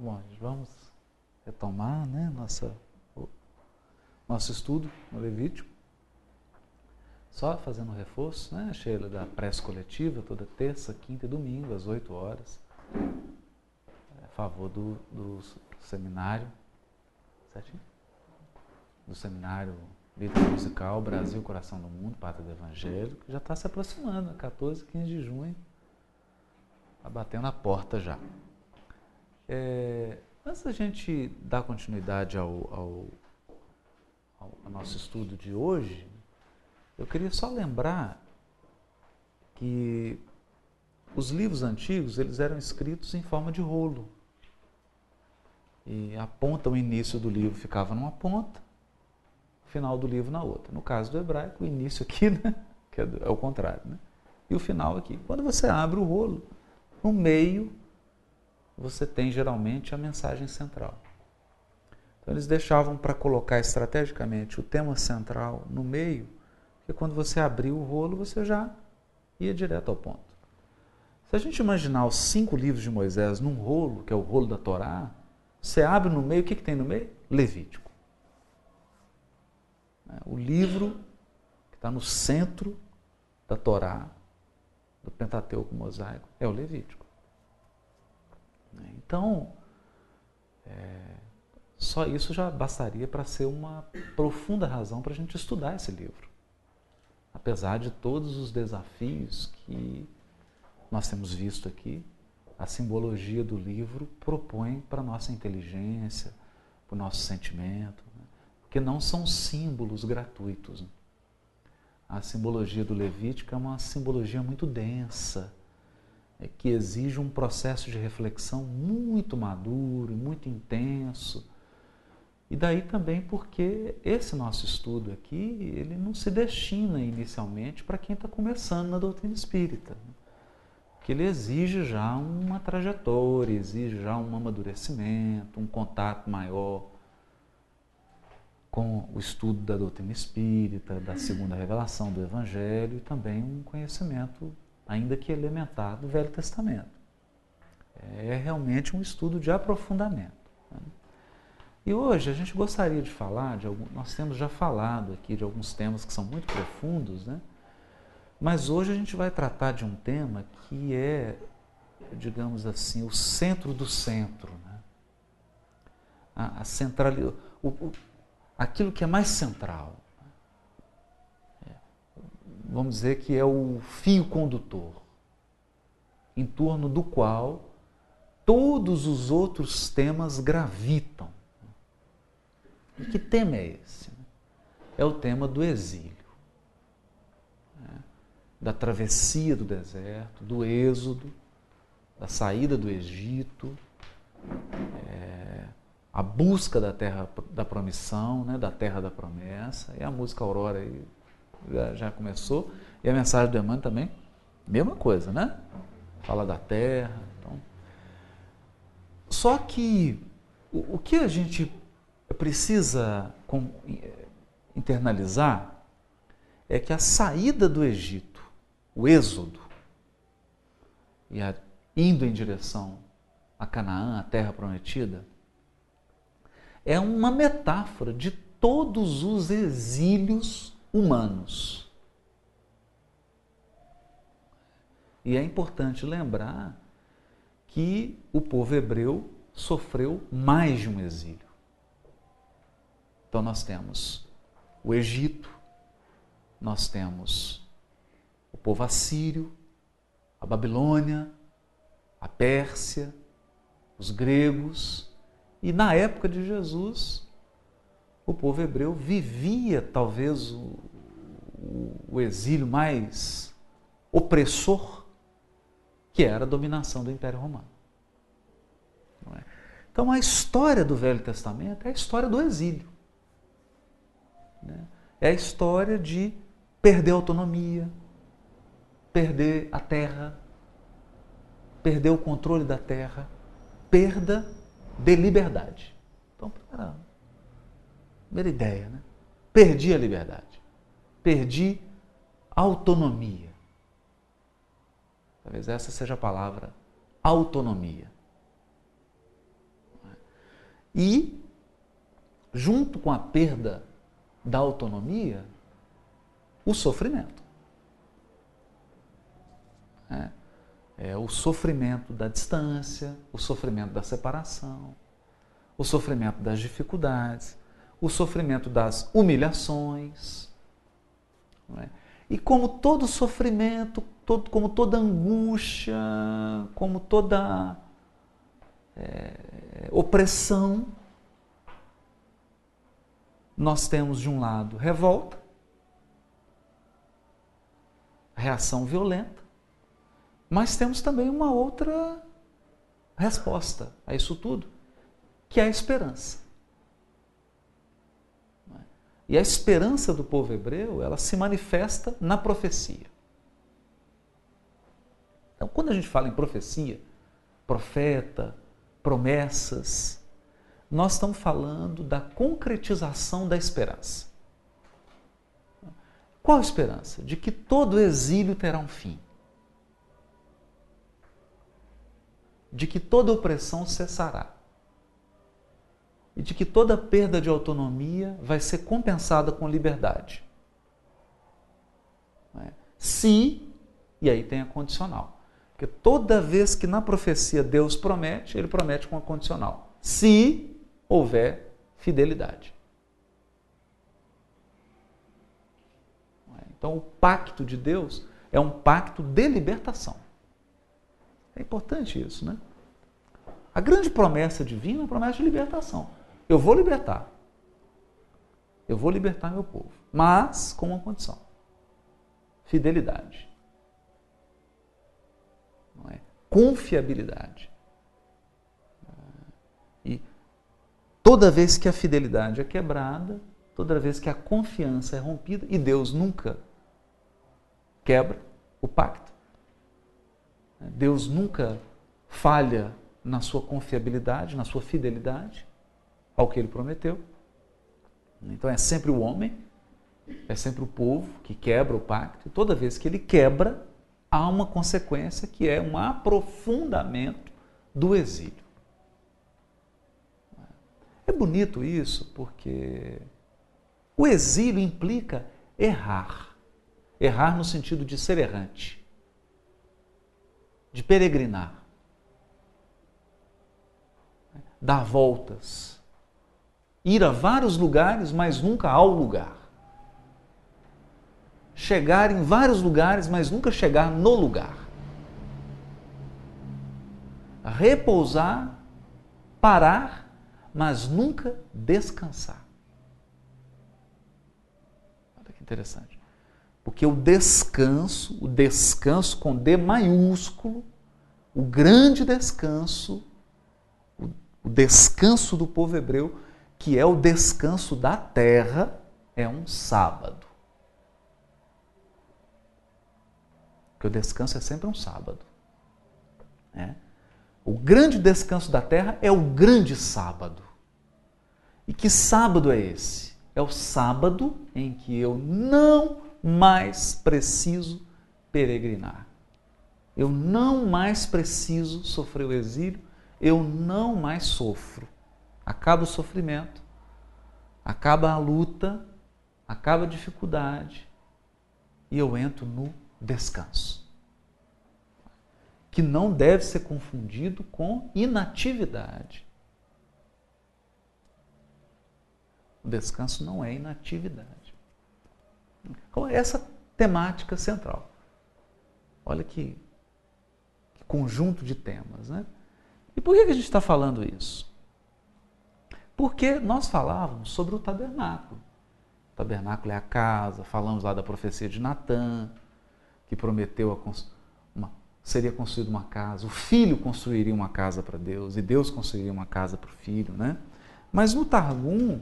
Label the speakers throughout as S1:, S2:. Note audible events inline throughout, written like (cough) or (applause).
S1: Bom, vamos retomar né, nossa, nosso estudo no Levítico. Só fazendo um reforço, né, Sheila, da prece coletiva, toda terça, quinta e domingo, às 8 horas, a favor do, do seminário, certinho? Do seminário Líder Musical Brasil, Coração do Mundo, Pátria do Evangelho, que já está se aproximando, 14, 15 de junho, está batendo a porta já. É, antes da gente dar continuidade ao, ao, ao, nosso estudo de hoje, eu queria só lembrar que os livros antigos eles eram escritos em forma de rolo. E a ponta, o início do livro ficava numa ponta, o final do livro na outra. No caso do hebraico, o início aqui, (laughs) né? que é, é o contrário, né? e o final aqui. Quando você abre o rolo, no meio você tem geralmente a mensagem central. Então eles deixavam para colocar estrategicamente o tema central no meio, porque quando você abriu o rolo você já ia direto ao ponto. Se a gente imaginar os cinco livros de Moisés num rolo, que é o rolo da Torá, você abre no meio, o que, que tem no meio? Levítico. É, o livro que está no centro da Torá, do Pentateuco mosaico, é o Levítico. Né? Então, é, só isso já bastaria para ser uma profunda razão para a gente estudar esse livro. Apesar de todos os desafios que nós temos visto aqui, a simbologia do livro propõe para a nossa inteligência, para o nosso sentimento, né? porque não são símbolos gratuitos. Né? A simbologia do Levítico é uma simbologia muito densa, que exige um processo de reflexão muito maduro, muito intenso. E daí também porque esse nosso estudo aqui, ele não se destina inicialmente para quem está começando na doutrina espírita. Que ele exige já uma trajetória, exige já um amadurecimento, um contato maior com o estudo da doutrina espírita, da segunda revelação do Evangelho e também um conhecimento ainda que elementar, do Velho Testamento. É realmente um estudo de aprofundamento. Né? E hoje a gente gostaria de falar de algum, nós temos já falado aqui de alguns temas que são muito profundos, né? Mas hoje a gente vai tratar de um tema que é, digamos assim, o centro do centro, né? A, a o, o, aquilo que é mais central, vamos dizer que é o fio condutor, em torno do qual todos os outros temas gravitam. E que tema é esse? É o tema do exílio, né? da travessia do deserto, do êxodo, da saída do Egito, é, a busca da terra da promissão, né? da terra da promessa. E a música Aurora aí já, já começou. E a mensagem do Emmanuel também, mesma coisa, né? Fala da terra. Então. Só que o, o que a gente precisa com, internalizar é que a saída do Egito, o êxodo, e a, indo em direção a Canaã, a terra prometida, é uma metáfora de todos os exílios humanos. E é importante lembrar que o povo hebreu sofreu mais de um exílio. Então nós temos o Egito, nós temos o povo assírio, a Babilônia, a Pérsia, os gregos, e na época de Jesus, o povo hebreu vivia talvez o, o exílio mais opressor, que era a dominação do Império Romano. É? Então a história do Velho Testamento é a história do exílio. Né? É a história de perder a autonomia, perder a terra, perder o controle da terra, perda de liberdade. Então, para Primeira ideia, né? Perdi a liberdade. Perdi a autonomia. Talvez essa seja a palavra autonomia. E, junto com a perda da autonomia, o sofrimento. É, é o sofrimento da distância, o sofrimento da separação, o sofrimento das dificuldades, o sofrimento das humilhações. É? E como todo sofrimento, todo, como toda angústia, como toda é, opressão, nós temos de um lado revolta, reação violenta, mas temos também uma outra resposta a isso tudo, que é a esperança. E a esperança do povo hebreu, ela se manifesta na profecia. Então, quando a gente fala em profecia, profeta, promessas, nós estamos falando da concretização da esperança. Qual a esperança? De que todo exílio terá um fim. De que toda opressão cessará e de que toda perda de autonomia vai ser compensada com liberdade. É? Se, e aí tem a condicional. Porque toda vez que na profecia Deus promete, ele promete com a condicional. Se houver fidelidade. É? Então, o pacto de Deus é um pacto de libertação. É importante isso, né? A grande promessa divina é a promessa de libertação. Eu vou libertar. Eu vou libertar meu povo. Mas com uma condição: fidelidade. Não é? Confiabilidade. E toda vez que a fidelidade é quebrada, toda vez que a confiança é rompida, e Deus nunca quebra o pacto, Deus nunca falha na sua confiabilidade, na sua fidelidade, ao que ele prometeu. Então é sempre o homem, é sempre o povo que quebra o pacto, e toda vez que ele quebra, há uma consequência que é um aprofundamento do exílio. É bonito isso porque o exílio implica errar. Errar no sentido de ser errante, de peregrinar, dar voltas ir a vários lugares, mas nunca ao lugar. Chegar em vários lugares, mas nunca chegar no lugar. Repousar, parar, mas nunca descansar. Olha que interessante. Porque o descanso, o descanso com D maiúsculo, o grande descanso, o descanso do povo hebreu, que é o descanso da terra, é um sábado. Porque o descanso é sempre um sábado. Né? O grande descanso da terra é o grande sábado. E que sábado é esse? É o sábado em que eu não mais preciso peregrinar. Eu não mais preciso sofrer o exílio, eu não mais sofro acaba o sofrimento, acaba a luta, acaba a dificuldade e eu entro no descanso. Que não deve ser confundido com inatividade. O descanso não é inatividade. Então, essa temática central. Olha que, que conjunto de temas, né? E por que a gente está falando isso? Porque nós falávamos sobre o tabernáculo. O tabernáculo é a casa, falamos lá da profecia de Natã, que prometeu uma, seria construída uma casa, o filho construiria uma casa para Deus e Deus construiria uma casa para o filho, né? Mas no Targum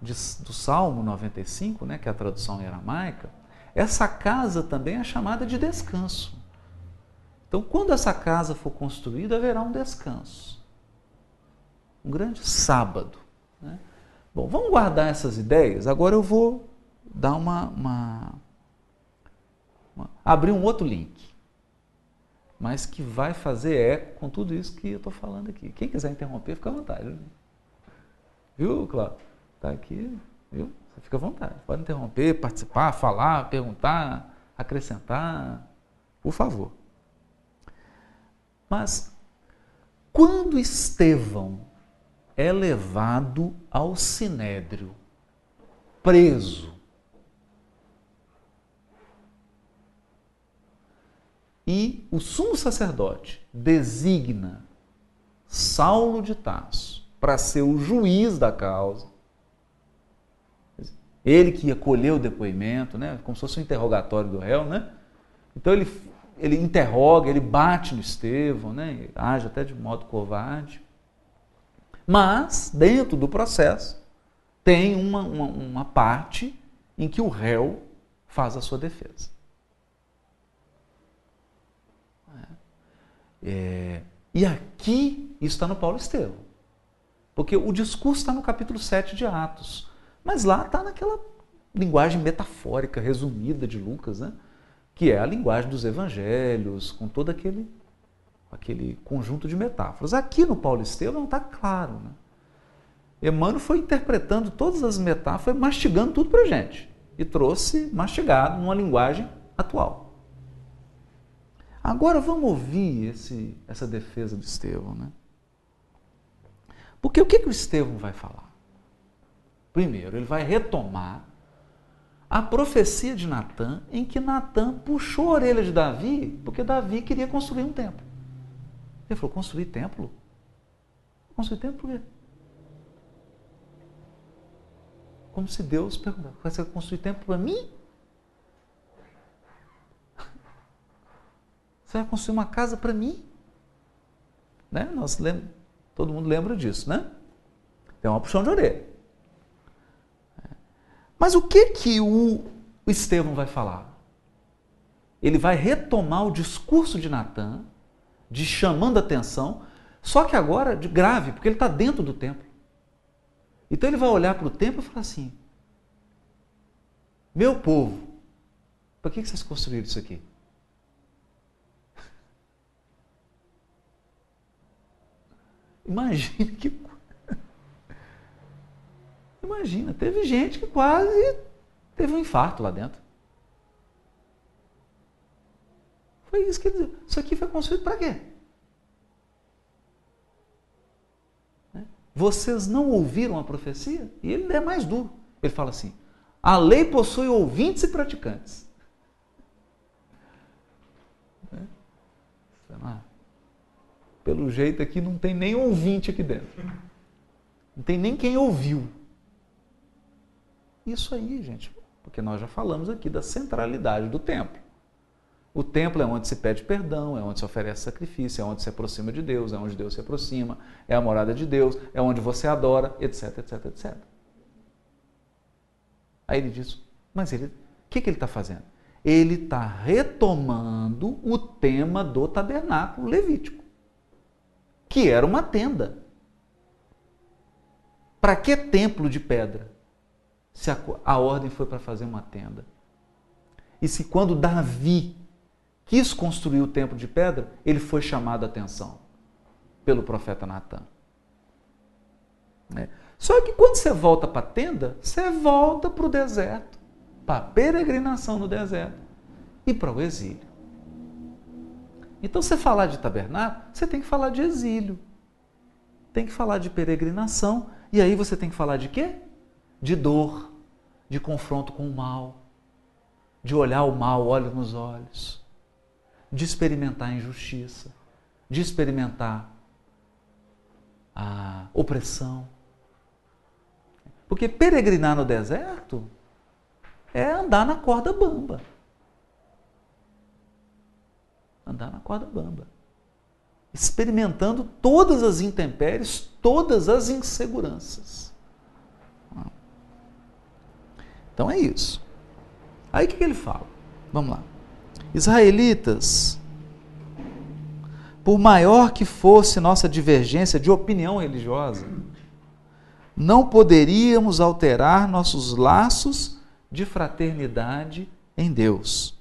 S1: de, do Salmo 95, né, que é a tradução em aramaica, essa casa também é chamada de descanso. Então, quando essa casa for construída, haverá um descanso um grande sábado. Né? Bom, vamos guardar essas ideias. Agora eu vou dar uma, uma, uma, abrir um outro link, mas que vai fazer eco com tudo isso que eu estou falando aqui. Quem quiser interromper, fica à vontade. Viu, Cláudio? Está aqui, viu? Você fica à vontade. Pode interromper, participar, falar, perguntar, acrescentar. Por favor. Mas quando Estevão é levado ao sinédrio, preso, e o sumo sacerdote designa Saulo de Tarso para ser o juiz da causa, ele que ia colher o depoimento, né? como se fosse um interrogatório do réu, né? Então ele, ele interroga, ele bate no Estevão, né? age até de modo covarde. Mas, dentro do processo, tem uma, uma, uma parte em que o réu faz a sua defesa. É, e aqui, está no Paulo Estevão. Porque o discurso está no capítulo 7 de Atos. Mas lá está naquela linguagem metafórica, resumida de Lucas, né? que é a linguagem dos evangelhos, com todo aquele, aquele conjunto de metáforas. Aqui no Paulo Estevam está claro. Né? Emmanuel foi interpretando todas as metáforas, mastigando tudo para a gente. E trouxe mastigado numa linguagem atual. Agora vamos ouvir esse, essa defesa do Estevão. Né? Porque o que, que o Estevão vai falar? Primeiro, ele vai retomar a profecia de Natã, em que Natã puxou a orelha de Davi, porque Davi queria construir um templo. Ele falou: construir templo? Construir templo por quê? Como se Deus perguntasse: você vai construir templo para mim? (laughs) Você vai construir uma casa para mim? Né? Nós lembra, todo mundo lembra disso, né? Tem uma puxão de orelha. Mas o que que o Estevão vai falar? Ele vai retomar o discurso de Natan, de chamando atenção, só que agora de grave, porque ele está dentro do templo. Então ele vai olhar para o templo e falar assim: Meu povo, para que vocês construíram isso aqui? (laughs) Imagine que (laughs) Imagina, teve gente que quase teve um infarto lá dentro. Isso. Isso aqui foi construído para quê? Né? Vocês não ouviram a profecia? E ele é mais duro. Ele fala assim: a lei possui ouvintes e praticantes. Né? Pelo jeito aqui não tem nem ouvinte aqui dentro. Não tem nem quem ouviu. Isso aí, gente, porque nós já falamos aqui da centralidade do templo. O templo é onde se pede perdão, é onde se oferece sacrifício, é onde se aproxima de Deus, é onde Deus se aproxima, é a morada de Deus, é onde você adora, etc, etc, etc. Aí ele diz, mas ele, o que, que ele está fazendo? Ele está retomando o tema do tabernáculo levítico, que era uma tenda. Para que templo de pedra? se a, a ordem foi para fazer uma tenda. E se quando Davi quis construir o templo de pedra, ele foi chamado a atenção pelo profeta Natan. É. Só que quando você volta para a tenda, você volta para o deserto, para a peregrinação no deserto e para o exílio. Então, você falar de tabernáculo, você tem que falar de exílio, tem que falar de peregrinação, e aí você tem que falar de quê? De dor, de confronto com o mal, de olhar o mal olho nos olhos, de experimentar a injustiça, de experimentar a opressão. Porque peregrinar no deserto é andar na corda bamba. Andar na corda bamba. Experimentando todas as intempéries, todas as inseguranças. Então é isso. Aí o que, que ele fala? Vamos lá. Israelitas, por maior que fosse nossa divergência de opinião religiosa, não poderíamos alterar nossos laços de fraternidade em Deus,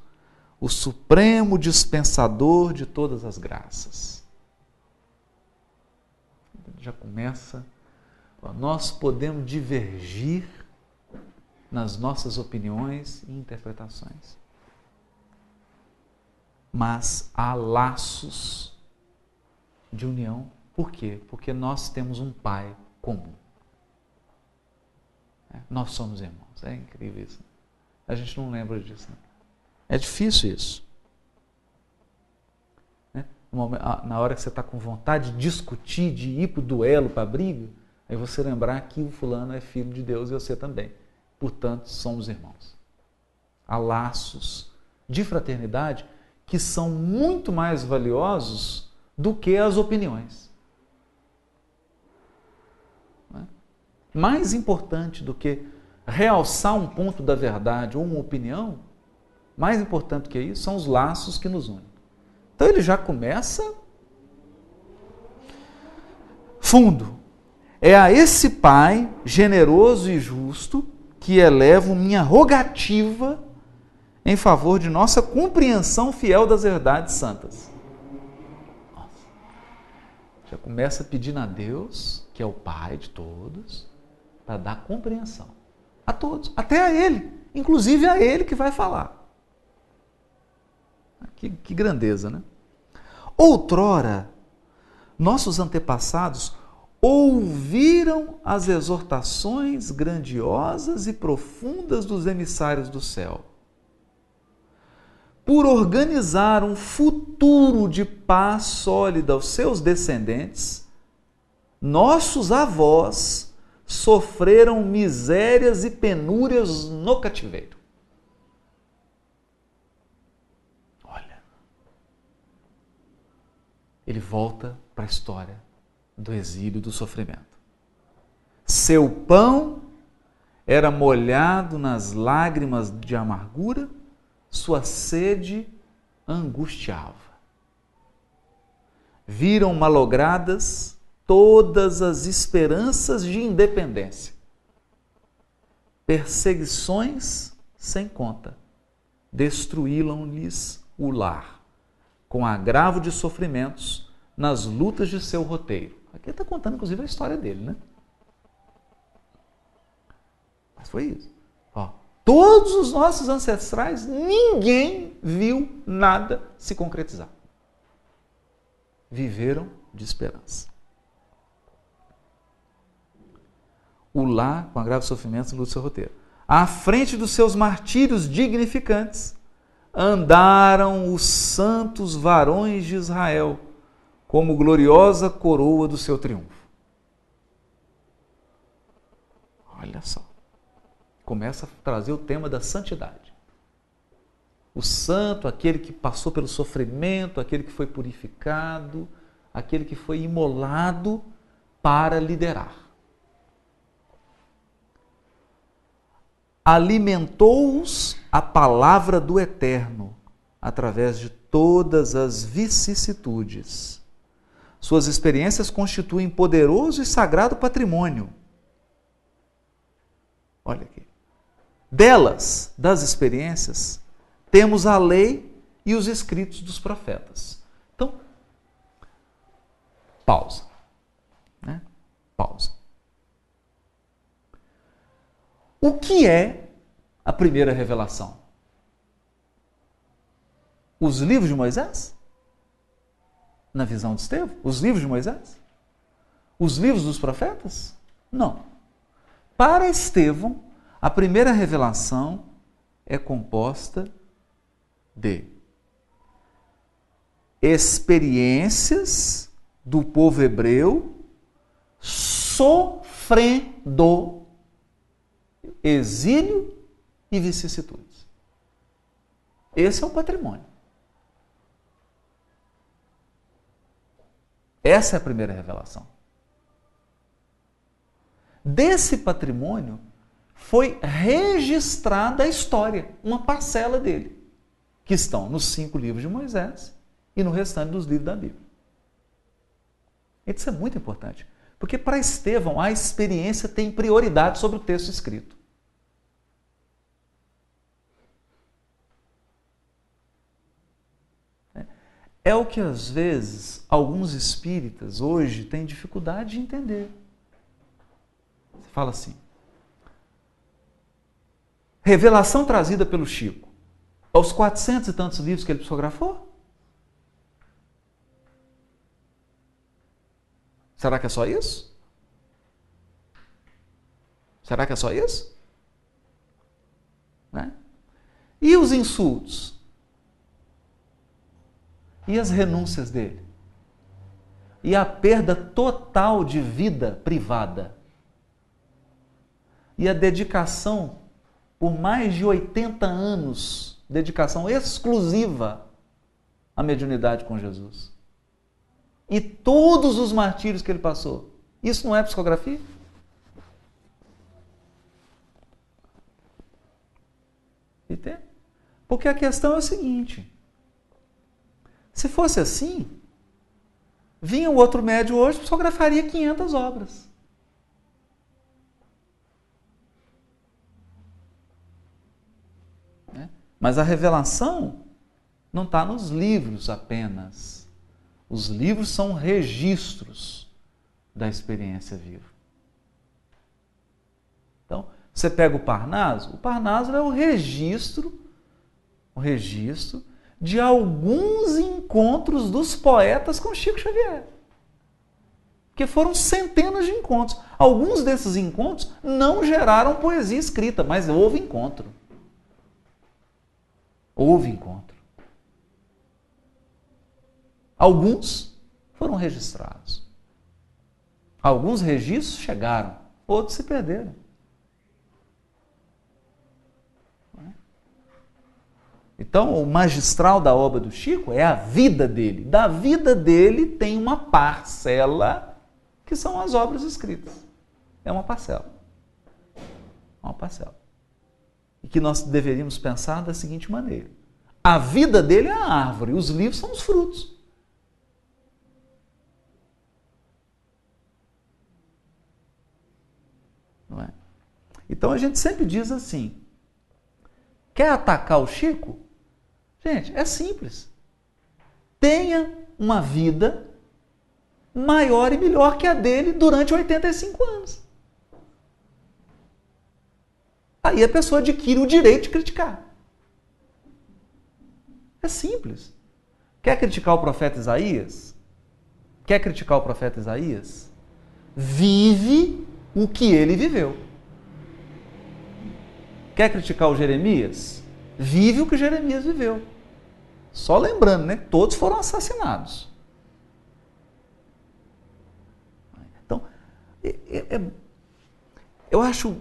S1: o supremo dispensador de todas as graças. Já começa Nós podemos divergir nas nossas opiniões e interpretações. Mas há laços de união. Por quê? Porque nós temos um Pai comum. É, nós somos irmãos. É incrível isso. A gente não lembra disso. Né? É difícil isso. Né? Na hora que você está com vontade de discutir, de ir para o duelo, para a briga, aí você lembrar que o fulano é filho de Deus e você também. Portanto, somos irmãos. Há laços de fraternidade que são muito mais valiosos do que as opiniões. É? Mais importante do que realçar um ponto da verdade ou uma opinião, mais importante que isso são os laços que nos unem. Então ele já começa fundo. É a esse Pai generoso e justo que elevo minha rogativa em favor de nossa compreensão fiel das verdades santas. Já começa pedindo a Deus, que é o Pai de todos, para dar compreensão a todos, até a Ele, inclusive a Ele que vai falar. Que, que grandeza, né? Outrora, nossos antepassados ouviram as exortações grandiosas e profundas dos emissários do céu por organizar um futuro de paz sólida aos seus descendentes, nossos avós sofreram misérias e penúrias no cativeiro. Olha, ele volta para a história do exílio e do sofrimento. Seu pão era molhado nas lágrimas de amargura sua sede angustiava. Viram malogradas todas as esperanças de independência. Perseguições sem conta destruíram-lhes o lar, com agravo de sofrimentos nas lutas de seu roteiro. Aqui está contando, inclusive, a história dele, né? Mas foi isso. Todos os nossos ancestrais, ninguém viu nada se concretizar. Viveram de esperança. O lá, com agravo sofrimento, luta seu roteiro. À frente dos seus martírios dignificantes, andaram os santos varões de Israel, como gloriosa coroa do seu triunfo. Olha só começa a trazer o tema da santidade. O santo, aquele que passou pelo sofrimento, aquele que foi purificado, aquele que foi imolado para liderar. Alimentou-os a palavra do Eterno através de todas as vicissitudes. Suas experiências constituem poderoso e sagrado patrimônio. Olha aqui. Delas, das experiências, temos a lei e os escritos dos profetas. Então, pausa. Né? Pausa. O que é a primeira revelação? Os livros de Moisés? Na visão de Estevão? Os livros de Moisés? Os livros dos profetas? Não. Para Estevão, a primeira revelação é composta de experiências do povo hebreu sofrendo exílio e vicissitudes. Esse é o patrimônio. Essa é a primeira revelação. Desse patrimônio, foi registrada a história, uma parcela dele, que estão nos cinco livros de Moisés e no restante dos livros da Bíblia. Isso é muito importante, porque para Estevão a experiência tem prioridade sobre o texto escrito. É o que às vezes alguns espíritas hoje têm dificuldade de entender. fala assim: revelação trazida pelo Chico aos 400 e tantos livros que ele psicografou? Será que é só isso? Será que é só isso? Né? E os insultos? E as renúncias dele? E a perda total de vida privada? E a dedicação por mais de 80 anos, dedicação exclusiva à mediunidade com Jesus? E todos os martírios que ele passou? Isso não é psicografia? Entende? Porque a questão é o seguinte: se fosse assim, vinha o outro médio hoje e psicografaria 500 obras. Né? Mas a revelação não está nos livros apenas. Os livros são registros da experiência viva. Então, você pega o Parnaso, o Parnaso é o registro, o registro de alguns encontros dos poetas com Chico Xavier. Porque foram centenas de encontros. Alguns desses encontros não geraram poesia escrita, mas houve encontro. Houve encontro. Alguns foram registrados. Alguns registros chegaram, outros se perderam. Então, o magistral da obra do Chico é a vida dele. Da vida dele tem uma parcela que são as obras escritas. É uma parcela. Uma parcela. E que nós deveríamos pensar da seguinte maneira: a vida dele é a árvore, os livros são os frutos. Não é? Então a gente sempre diz assim: quer atacar o Chico? Gente, é simples. Tenha uma vida maior e melhor que a dele durante 85 anos. Aí a pessoa adquire o direito de criticar. É simples. Quer criticar o profeta Isaías? Quer criticar o profeta Isaías? Vive o que ele viveu. Quer criticar o Jeremias? Vive o que Jeremias viveu. Só lembrando, né? Todos foram assassinados. Então, é, é, é, eu acho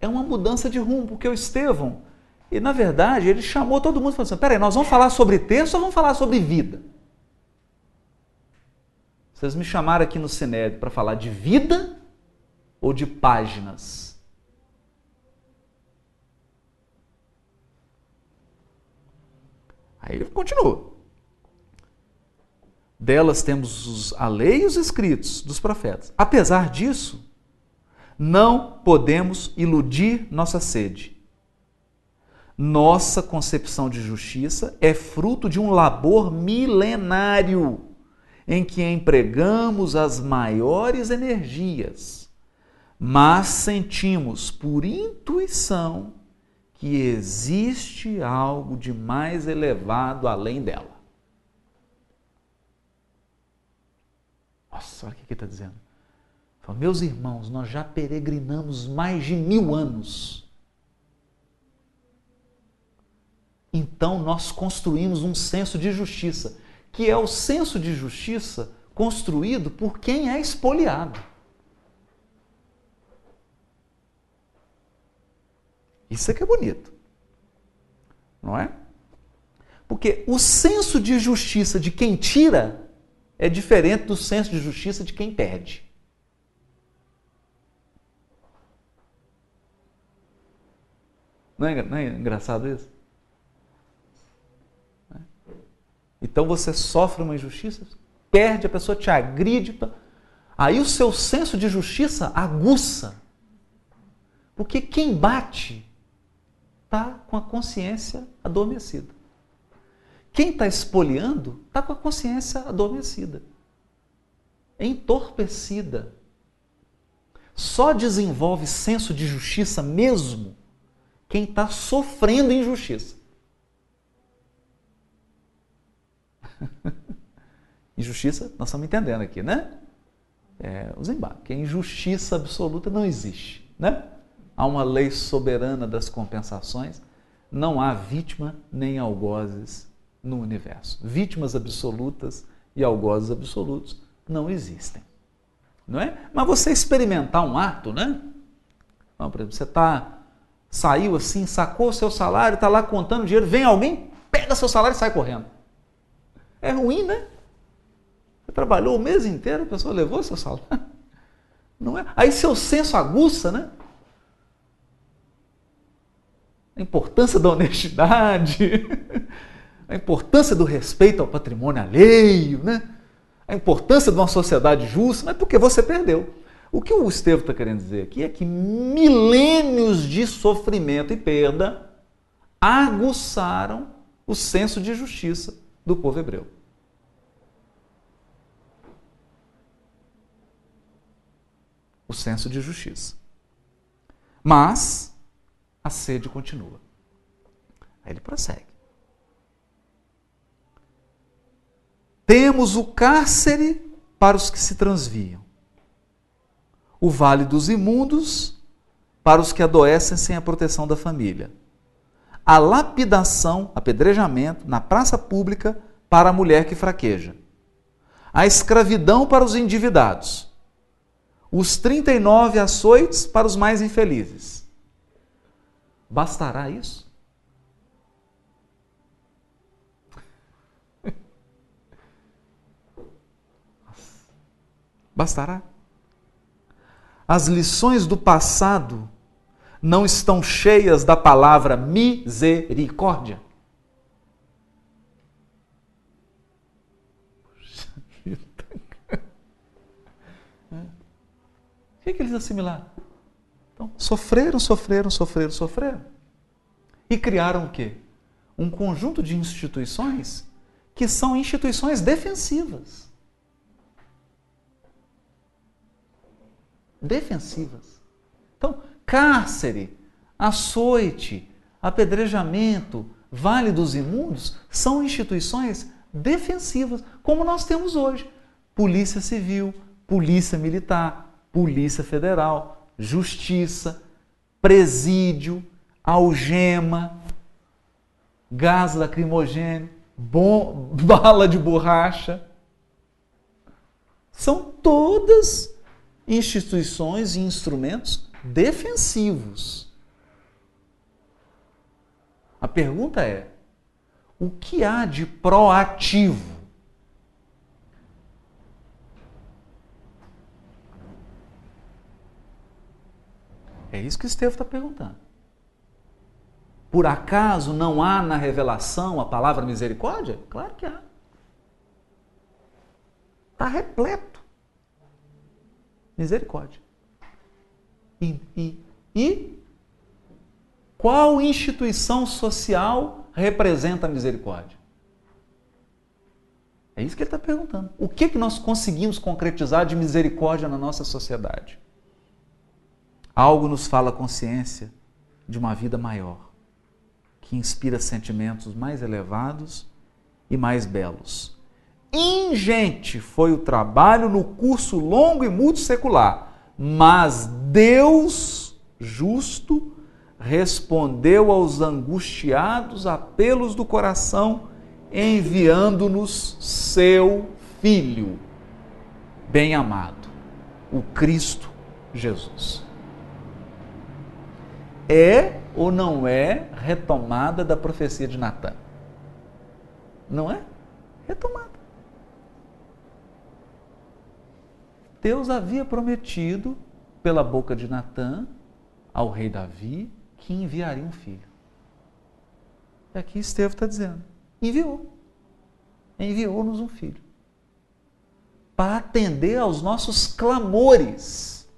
S1: é uma mudança de rumo, porque o Estevão, e na verdade, ele chamou todo mundo e falou assim: peraí, nós vamos falar sobre texto ou vamos falar sobre vida? Vocês me chamaram aqui no Sinédrio para falar de vida ou de páginas? Aí ele continua. Delas temos os, a lei e os escritos dos profetas. Apesar disso, não podemos iludir nossa sede. Nossa concepção de justiça é fruto de um labor milenário em que empregamos as maiores energias, mas sentimos por intuição que existe algo de mais elevado além dela. Nossa, olha o que ele está dizendo. Fala, Meus irmãos, nós já peregrinamos mais de mil anos. Então nós construímos um senso de justiça, que é o senso de justiça construído por quem é espoliado. Isso é que é bonito. Não é? Porque o senso de justiça de quem tira é diferente do senso de justiça de quem perde. Não é, não é engraçado isso? É? Então você sofre uma injustiça, perde, a pessoa te agride. Aí o seu senso de justiça aguça. Porque quem bate está com a consciência adormecida. Quem está espoliando está com a consciência adormecida, entorpecida. Só desenvolve senso de justiça mesmo quem está sofrendo injustiça. (laughs) injustiça, nós estamos entendendo aqui, né? É, o Zimbábue, injustiça absoluta não existe, né? Há uma lei soberana das compensações, não há vítima nem algozes no universo. Vítimas absolutas e algozes absolutos não existem. Não é? Mas você experimentar um ato, né? Não, por exemplo, você tá, saiu assim, sacou seu salário, está lá contando dinheiro, vem alguém, pega seu salário e sai correndo. É ruim, né? Você trabalhou o mês inteiro, a pessoa levou seu salário. (laughs) Não é? Aí seu senso aguça, né? A importância da honestidade, (laughs) a importância do respeito ao patrimônio alheio, né? A importância de uma sociedade justa, mas porque você perdeu. O que o Estevam está querendo dizer aqui é que milênios de sofrimento e perda aguçaram o senso de justiça do povo hebreu. O senso de justiça. Mas a sede continua. Aí ele prossegue. Temos o cárcere para os que se transviam, o vale dos imundos para os que adoecem sem a proteção da família, a lapidação, apedrejamento na praça pública para a mulher que fraqueja, a escravidão para os endividados, os 39 açoites para os mais infelizes. Bastará isso? (laughs) Bastará? As lições do passado não estão cheias da palavra misericórdia? O que, é que eles assimilaram? Então, sofreram, sofreram, sofreram, sofreram. E criaram o quê? Um conjunto de instituições que são instituições defensivas. Defensivas. Então, cárcere, açoite, apedrejamento, vale dos imundos são instituições defensivas, como nós temos hoje. Polícia Civil, Polícia Militar, Polícia Federal, Justiça, Presídio, algema, gás lacrimogêneo, bom, (laughs) bala de borracha. São todas instituições e instrumentos defensivos. A pergunta é: o que há de proativo? É isso que Estevão está perguntando. Por acaso não há na revelação a palavra misericórdia? Claro que há. Está repleto. Misericórdia. E, e, e qual instituição social representa a misericórdia? É isso que ele está perguntando. O que, que nós conseguimos concretizar de misericórdia na nossa sociedade? Algo nos fala a consciência de uma vida maior, que inspira sentimentos mais elevados e mais belos. Ingente foi o trabalho no curso longo e muito secular, mas Deus justo respondeu aos angustiados apelos do coração, enviando-nos seu Filho, bem amado, o Cristo Jesus é ou não é retomada da profecia de Natan? Não é? Retomada. Deus havia prometido, pela boca de Natan, ao rei Davi, que enviaria um filho. E aqui Estevão está dizendo: enviou. Enviou-nos um filho. Para atender aos nossos clamores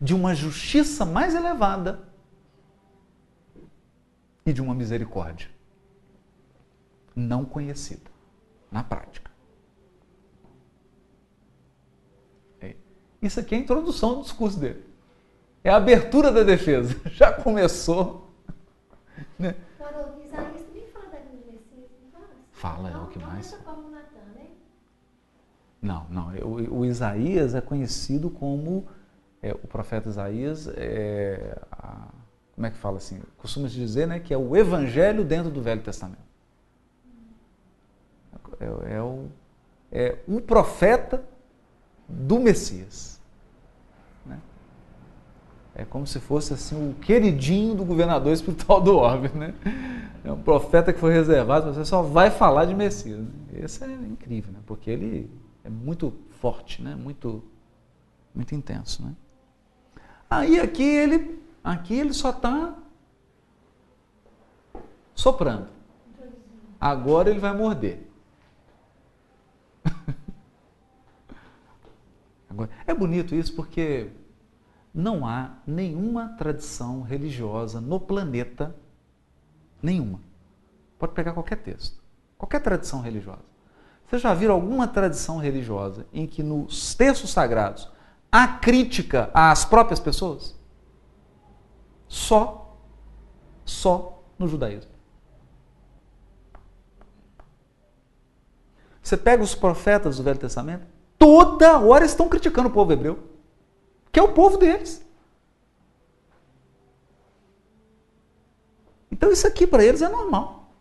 S1: de uma justiça mais elevada e de uma misericórdia não conhecida na prática. É. Isso aqui é a introdução do discurso dele. É a abertura da defesa. (laughs) Já começou.
S2: Né? Isaías também fala da vinda do Messias,
S1: não fala? Fala, é o que mais.
S2: né?
S1: Não, não. O, o, Isaías é conhecido como é, o profeta Isaías. É, a, como é que fala assim? Costuma-se dizer né, que é o evangelho dentro do Velho Testamento. É, é, o, é um profeta do Messias. Né? É como se fosse assim o queridinho do governador espiritual do orbe, né? É um profeta que foi reservado, você só vai falar de Messias. Esse é incrível, né? Porque ele é muito forte, né? Muito, muito intenso, né? Aí aqui ele, aqui ele só está soprando. Agora ele vai morder. Agora, é bonito isso porque não há nenhuma tradição religiosa no planeta, nenhuma. Pode pegar qualquer texto, qualquer tradição religiosa. Você já viram alguma tradição religiosa em que nos textos sagrados há crítica às próprias pessoas? Só, só no judaísmo. Você pega os profetas do Velho Testamento, toda hora estão criticando o povo hebreu, que é o povo deles. Então isso aqui para eles é normal.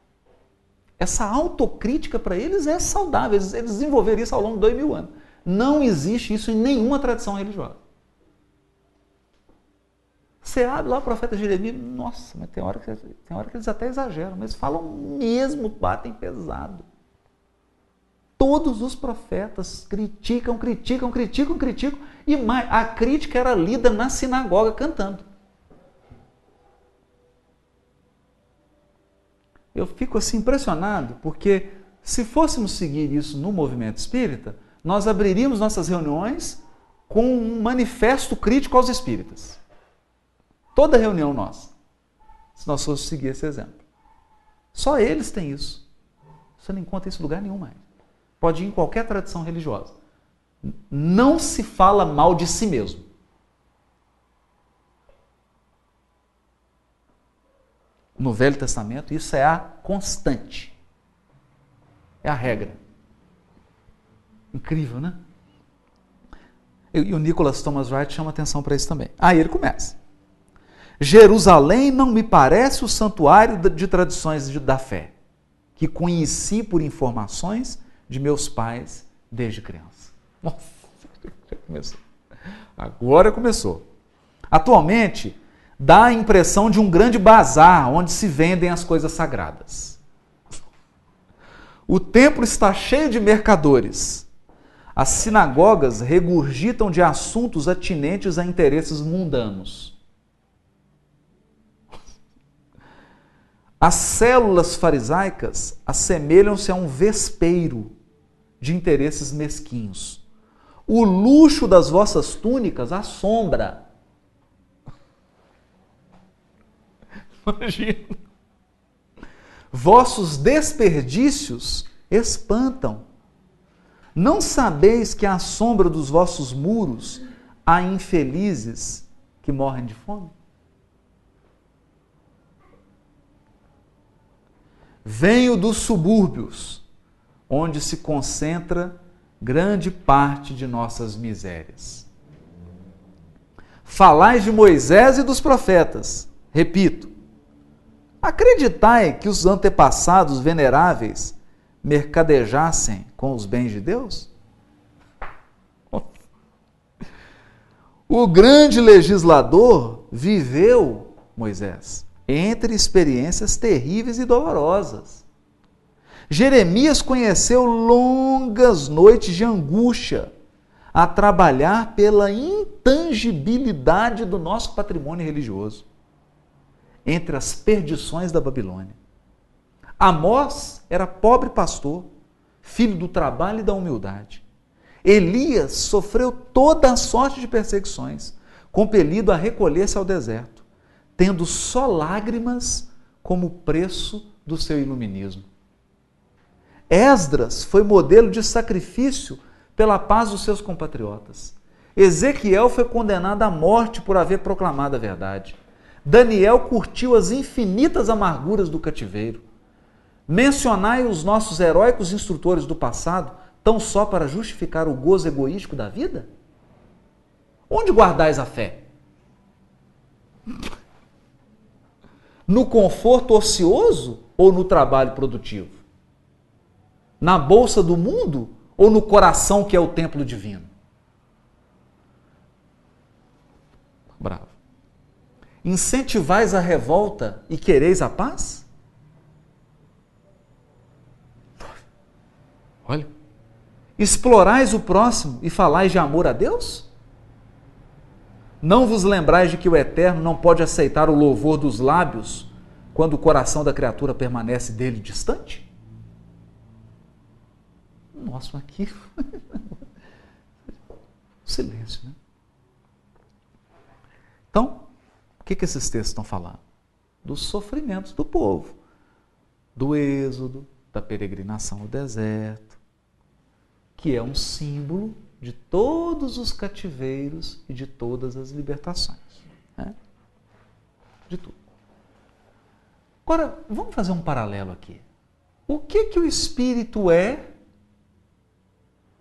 S1: Essa autocrítica para eles é saudável, eles, desenvolveram isso ao longo de dois mil anos. Não existe isso em nenhuma tradição religiosa. Você abre lá o profeta Jeremias, nossa, mas tem hora, que, tem hora que eles até exageram, mas falam mesmo, batem pesado. Todos os profetas criticam, criticam, criticam, criticam, e mais, a crítica era lida na sinagoga cantando. Eu fico assim impressionado, porque se fôssemos seguir isso no movimento espírita, nós abriríamos nossas reuniões com um manifesto crítico aos espíritas. Toda reunião nossa, se nós fôssemos seguir esse exemplo. Só eles têm isso. Você não encontra isso em lugar nenhum mais. Pode ir em qualquer tradição religiosa. Não se fala mal de si mesmo. No Velho Testamento, isso é a constante. É a regra. Incrível, né? E o Nicholas Thomas Wright chama atenção para isso também. Aí ele começa. Jerusalém não me parece o santuário de tradições da fé, que conheci por informações de meus pais desde criança. Nossa, já começou. Agora começou. Atualmente, dá a impressão de um grande bazar onde se vendem as coisas sagradas. O templo está cheio de mercadores. As sinagogas regurgitam de assuntos atinentes a interesses mundanos. As células farisaicas assemelham-se a um vespeiro de interesses mesquinhos. O luxo das vossas túnicas assombra. (laughs) Imagina. Vossos desperdícios espantam. Não sabeis que à sombra dos vossos muros há infelizes que morrem de fome? Venho dos subúrbios onde se concentra grande parte de nossas misérias. Falais de Moisés e dos profetas. Repito, acreditai que os antepassados veneráveis mercadejassem com os bens de Deus? O grande legislador viveu, Moisés, entre experiências terríveis e dolorosas. Jeremias conheceu longas noites de angústia a trabalhar pela intangibilidade do nosso patrimônio religioso entre as perdições da Babilônia. Amós era pobre pastor, filho do trabalho e da humildade. Elias sofreu toda a sorte de perseguições, compelido a recolher-se ao deserto, tendo só lágrimas como preço do seu iluminismo. Esdras foi modelo de sacrifício pela paz dos seus compatriotas. Ezequiel foi condenado à morte por haver proclamado a verdade. Daniel curtiu as infinitas amarguras do cativeiro. Mencionai os nossos heróicos instrutores do passado, tão só para justificar o gozo egoístico da vida? Onde guardais a fé? No conforto ocioso ou no trabalho produtivo? Na bolsa do mundo ou no coração que é o templo divino? Bravo. Incentivais a revolta e quereis a paz? Olha. Explorais o próximo e falais de amor a Deus? Não vos lembrais de que o Eterno não pode aceitar o louvor dos lábios quando o coração da criatura permanece dele distante? Nossa, aqui. (laughs) Silêncio, né? Então, o que, que esses textos estão falando? Dos sofrimentos do povo, do êxodo, da peregrinação ao deserto, que é um símbolo de todos os cativeiros e de todas as libertações. Né? De tudo. Agora, vamos fazer um paralelo aqui. O que, que o espírito é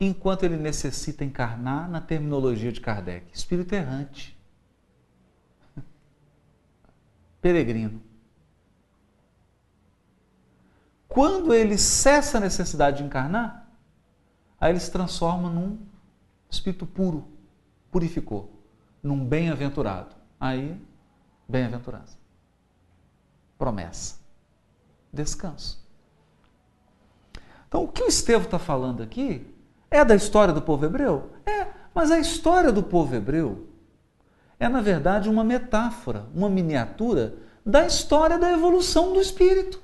S1: enquanto ele necessita encarnar na terminologia de Kardec? Espírito errante. (laughs) Peregrino. Quando ele cessa a necessidade de encarnar, aí ele se transforma num espírito puro, purificou, num bem-aventurado. Aí, bem-aventurança. Promessa. Descanso. Então, o que o Estevão está falando aqui é da história do povo hebreu? É, mas a história do povo hebreu é, na verdade, uma metáfora, uma miniatura da história da evolução do espírito.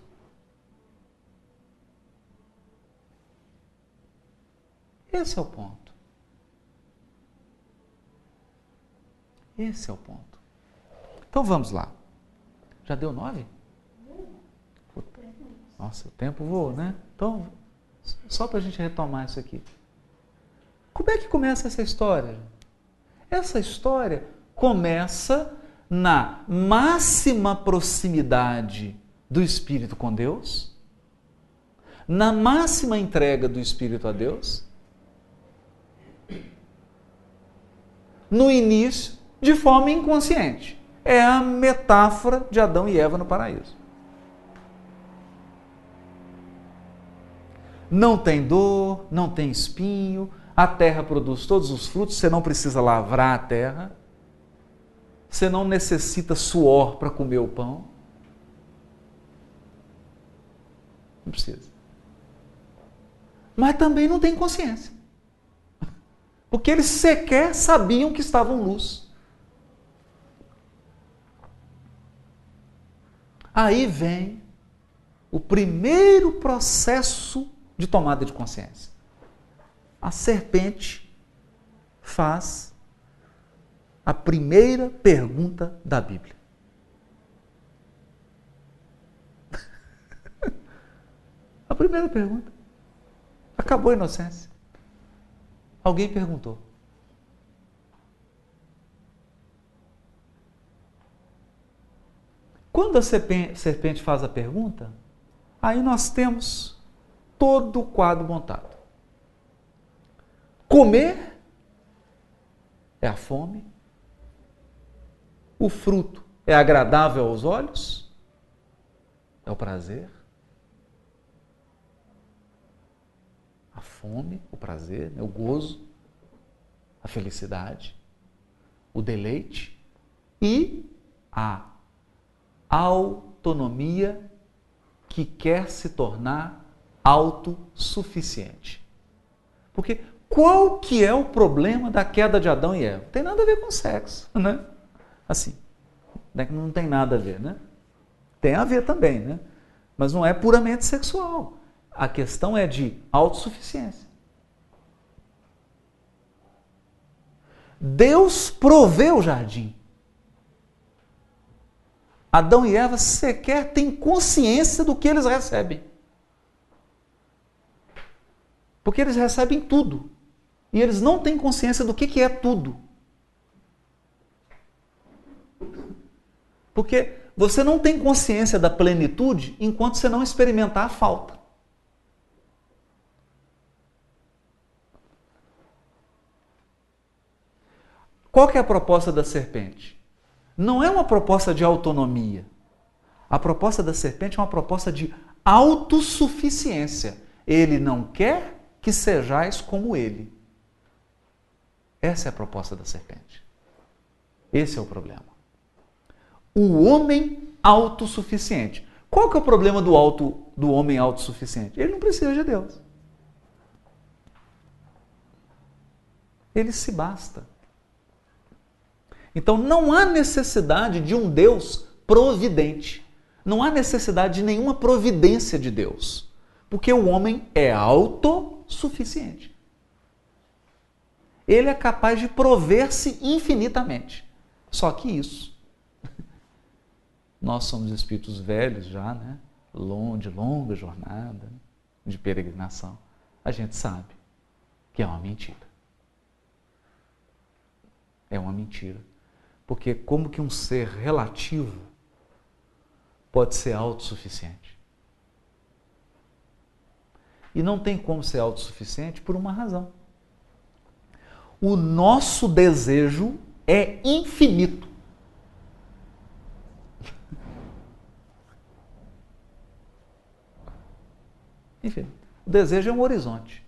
S1: Esse é o ponto. Esse é o ponto. Então vamos lá. Já deu nove? Nossa, o tempo voou, né? Então, só para a gente retomar isso aqui. Como é que começa essa história? Essa história começa na máxima proximidade do Espírito com Deus, na máxima entrega do Espírito a Deus, no início de forma inconsciente. É a metáfora de Adão e Eva no paraíso. Não tem dor, não tem espinho, a terra produz todos os frutos, você não precisa lavrar a terra, você não necessita suor para comer o pão. Não precisa. Mas também não tem consciência. Porque eles sequer sabiam que estavam luz. Aí vem o primeiro processo de tomada de consciência. A serpente faz a primeira pergunta da Bíblia. (laughs) a primeira pergunta. Acabou a inocência. Alguém perguntou: Quando a serpente faz a pergunta, aí nós temos todo o quadro montado. Comer é a fome, o fruto é agradável aos olhos, é o prazer. A fome, o prazer, né? o gozo, a felicidade, o deleite e a autonomia que quer se tornar autossuficiente. Porque qual que é o problema da queda de Adão e Eva? Tem nada a ver com sexo, né? Assim, né? não tem nada a ver, né? Tem a ver também, né? Mas não é puramente sexual. A questão é de autossuficiência. Deus proveu o jardim. Adão e Eva sequer têm consciência do que eles recebem. Porque eles recebem tudo. E eles não têm consciência do que, que é tudo. Porque você não tem consciência da plenitude enquanto você não experimentar a falta. Qual que é a proposta da serpente? Não é uma proposta de autonomia. A proposta da serpente é uma proposta de autossuficiência. Ele não quer que sejais como ele. Essa é a proposta da serpente. Esse é o problema. O homem autossuficiente. Qual que é o problema do, auto, do homem autossuficiente? Ele não precisa de Deus. Ele se basta. Então não há necessidade de um Deus providente. Não há necessidade de nenhuma providência de Deus. Porque o homem é autossuficiente. Ele é capaz de prover-se infinitamente. Só que isso. (laughs) Nós somos espíritos velhos já, né? De longa jornada, de peregrinação. A gente sabe que é uma mentira. É uma mentira. Porque como que um ser relativo pode ser autossuficiente? E não tem como ser autossuficiente por uma razão. O nosso desejo é infinito. Enfim, o desejo é um horizonte.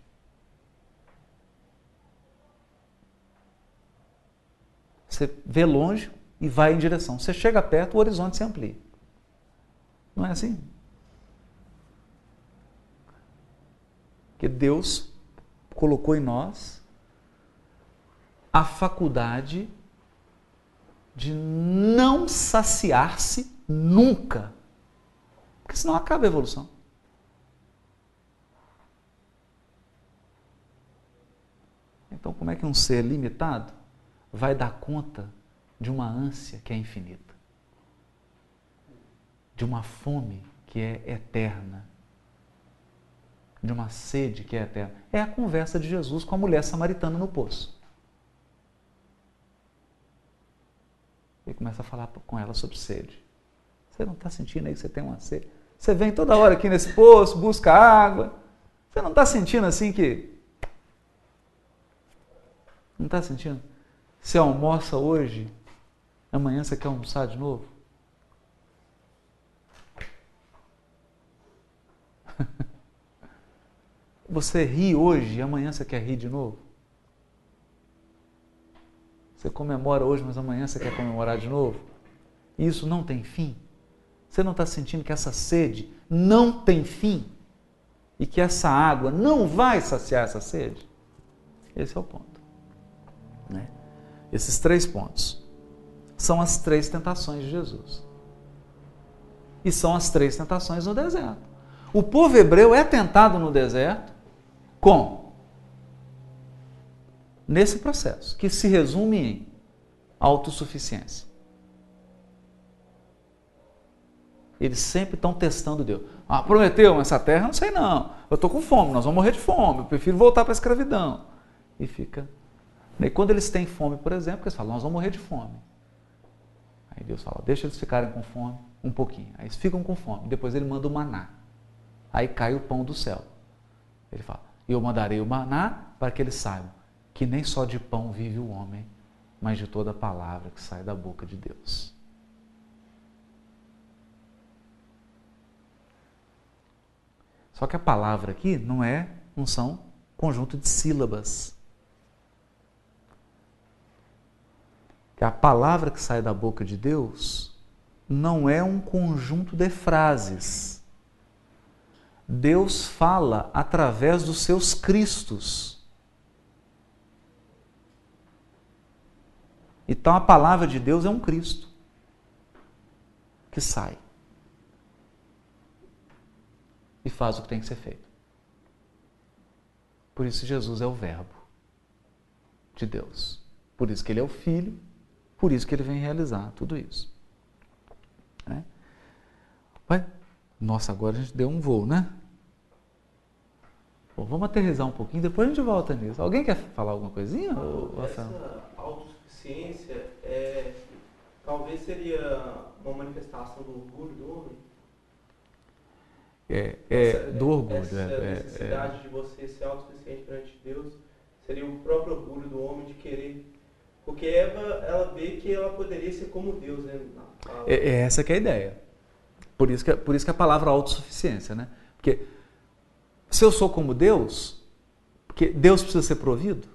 S1: Você vê longe e vai em direção. Você chega perto, o horizonte se amplia. Não é assim? Que Deus colocou em nós a faculdade de não saciar-se nunca. Porque senão acaba a evolução. Então, como é que um ser limitado vai dar conta de uma ânsia que é infinita, de uma fome que é eterna, de uma sede que é eterna. É a conversa de Jesus com a mulher samaritana no poço. Ele começa a falar com ela sobre sede. Você não está sentindo aí que você tem uma sede? Você vem toda hora aqui nesse poço, busca água. Você não está sentindo assim que. Não está sentindo? Você almoça hoje, amanhã você quer almoçar de novo? (laughs) Você ri hoje e amanhã você quer rir de novo? Você comemora hoje, mas amanhã você quer comemorar de novo? E isso não tem fim? Você não está sentindo que essa sede não tem fim? E que essa água não vai saciar essa sede? Esse é o ponto. Né? Esses três pontos são as três tentações de Jesus. E são as três tentações no deserto. O povo hebreu é tentado no deserto com nesse processo, que se resume em autossuficiência. Eles sempre estão testando Deus. Ah, prometeu essa terra? Não sei não. Eu estou com fome, nós vamos morrer de fome. Eu prefiro voltar para a escravidão. E fica e quando eles têm fome, por exemplo, eles falam, nós vamos morrer de fome. Aí Deus fala, deixa eles ficarem com fome um pouquinho. Aí eles ficam com fome. Depois ele manda o maná. Aí cai o pão do céu. Ele fala, eu mandarei o maná para que eles saibam que nem só de pão vive o homem, mas de toda palavra que sai da boca de Deus. Só que a palavra aqui não é, não são conjunto de sílabas. que a palavra que sai da boca de Deus não é um conjunto de frases. Deus fala através dos seus cristos. Então a palavra de Deus é um Cristo que sai e faz o que tem que ser feito. Por isso Jesus é o Verbo de Deus. Por isso que ele é o Filho por isso que ele vem realizar tudo isso. Né? Nossa, agora a gente deu um voo, né? Bom, vamos aterrizar um pouquinho, depois a gente volta nisso. Alguém quer falar alguma coisinha?
S3: Não, essa autossuficiência é, talvez seria uma manifestação do orgulho do homem.
S1: É, é
S3: Essa-
S1: do orgulho.
S3: Essa
S1: é, é,
S3: necessidade de você ser autossuficiente perante Deus seria o próprio orgulho do homem de querer. Porque Eva, ela vê que ela poderia ser como Deus, né?
S1: é, é essa que é a ideia. Por isso que, por isso que a palavra autossuficiência, né? Porque se eu sou como Deus, porque Deus precisa ser provido,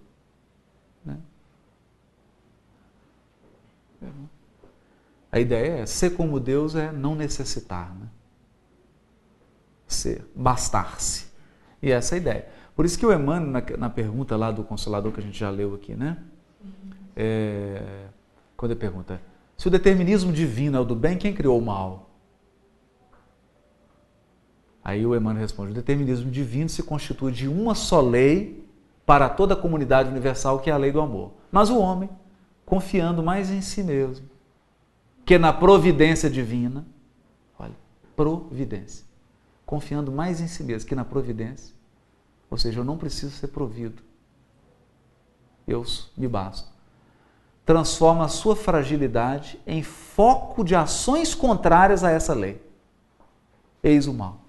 S1: A ideia é ser como Deus é não necessitar, né? Ser, bastar-se. E essa é a ideia. Por isso que o Emmanuel, na, na pergunta lá do Consolador que a gente já leu aqui, né? É, quando ele pergunta, se o determinismo divino é o do bem, quem criou o mal? Aí o Emmanuel responde, o determinismo divino se constitui de uma só lei para toda a comunidade universal, que é a lei do amor. Mas o homem, confiando mais em si mesmo, que na providência divina, olha, providência, confiando mais em si mesmo que na providência, ou seja, eu não preciso ser provido, eu me basto. Transforma a sua fragilidade em foco de ações contrárias a essa lei. Eis o mal.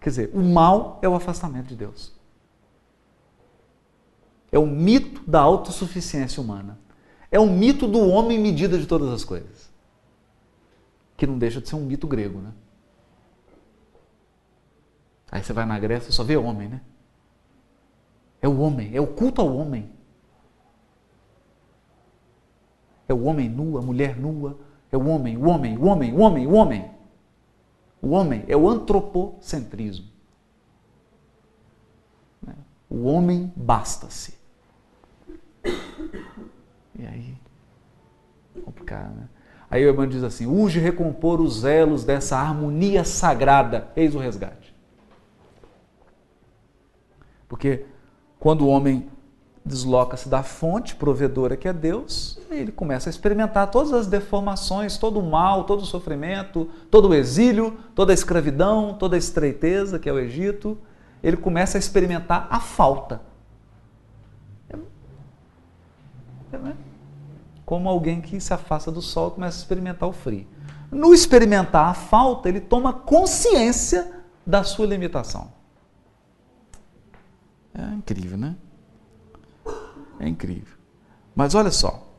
S1: Quer dizer, o mal é o afastamento de Deus. É o mito da autossuficiência humana. É o mito do homem medida de todas as coisas. Que não deixa de ser um mito grego, né? Aí você vai na Grécia e só vê homem, né? É o homem, é o culto ao homem. É o homem nu, a mulher nua, é o homem, o homem, o homem, o homem, o homem. O homem é o antropocentrismo. Né? O homem basta-se. E aí, complicado, né? Aí o Emmanuel diz assim: urge recompor os elos dessa harmonia sagrada, eis o resgate. Porque quando o homem desloca-se da fonte provedora que é Deus, ele começa a experimentar todas as deformações, todo o mal, todo o sofrimento, todo o exílio, toda a escravidão, toda a estreiteza que é o Egito. Ele começa a experimentar a falta. Como alguém que se afasta do sol começa a experimentar o frio. No experimentar a falta, ele toma consciência da sua limitação. É incrível, né? É incrível. Mas olha só.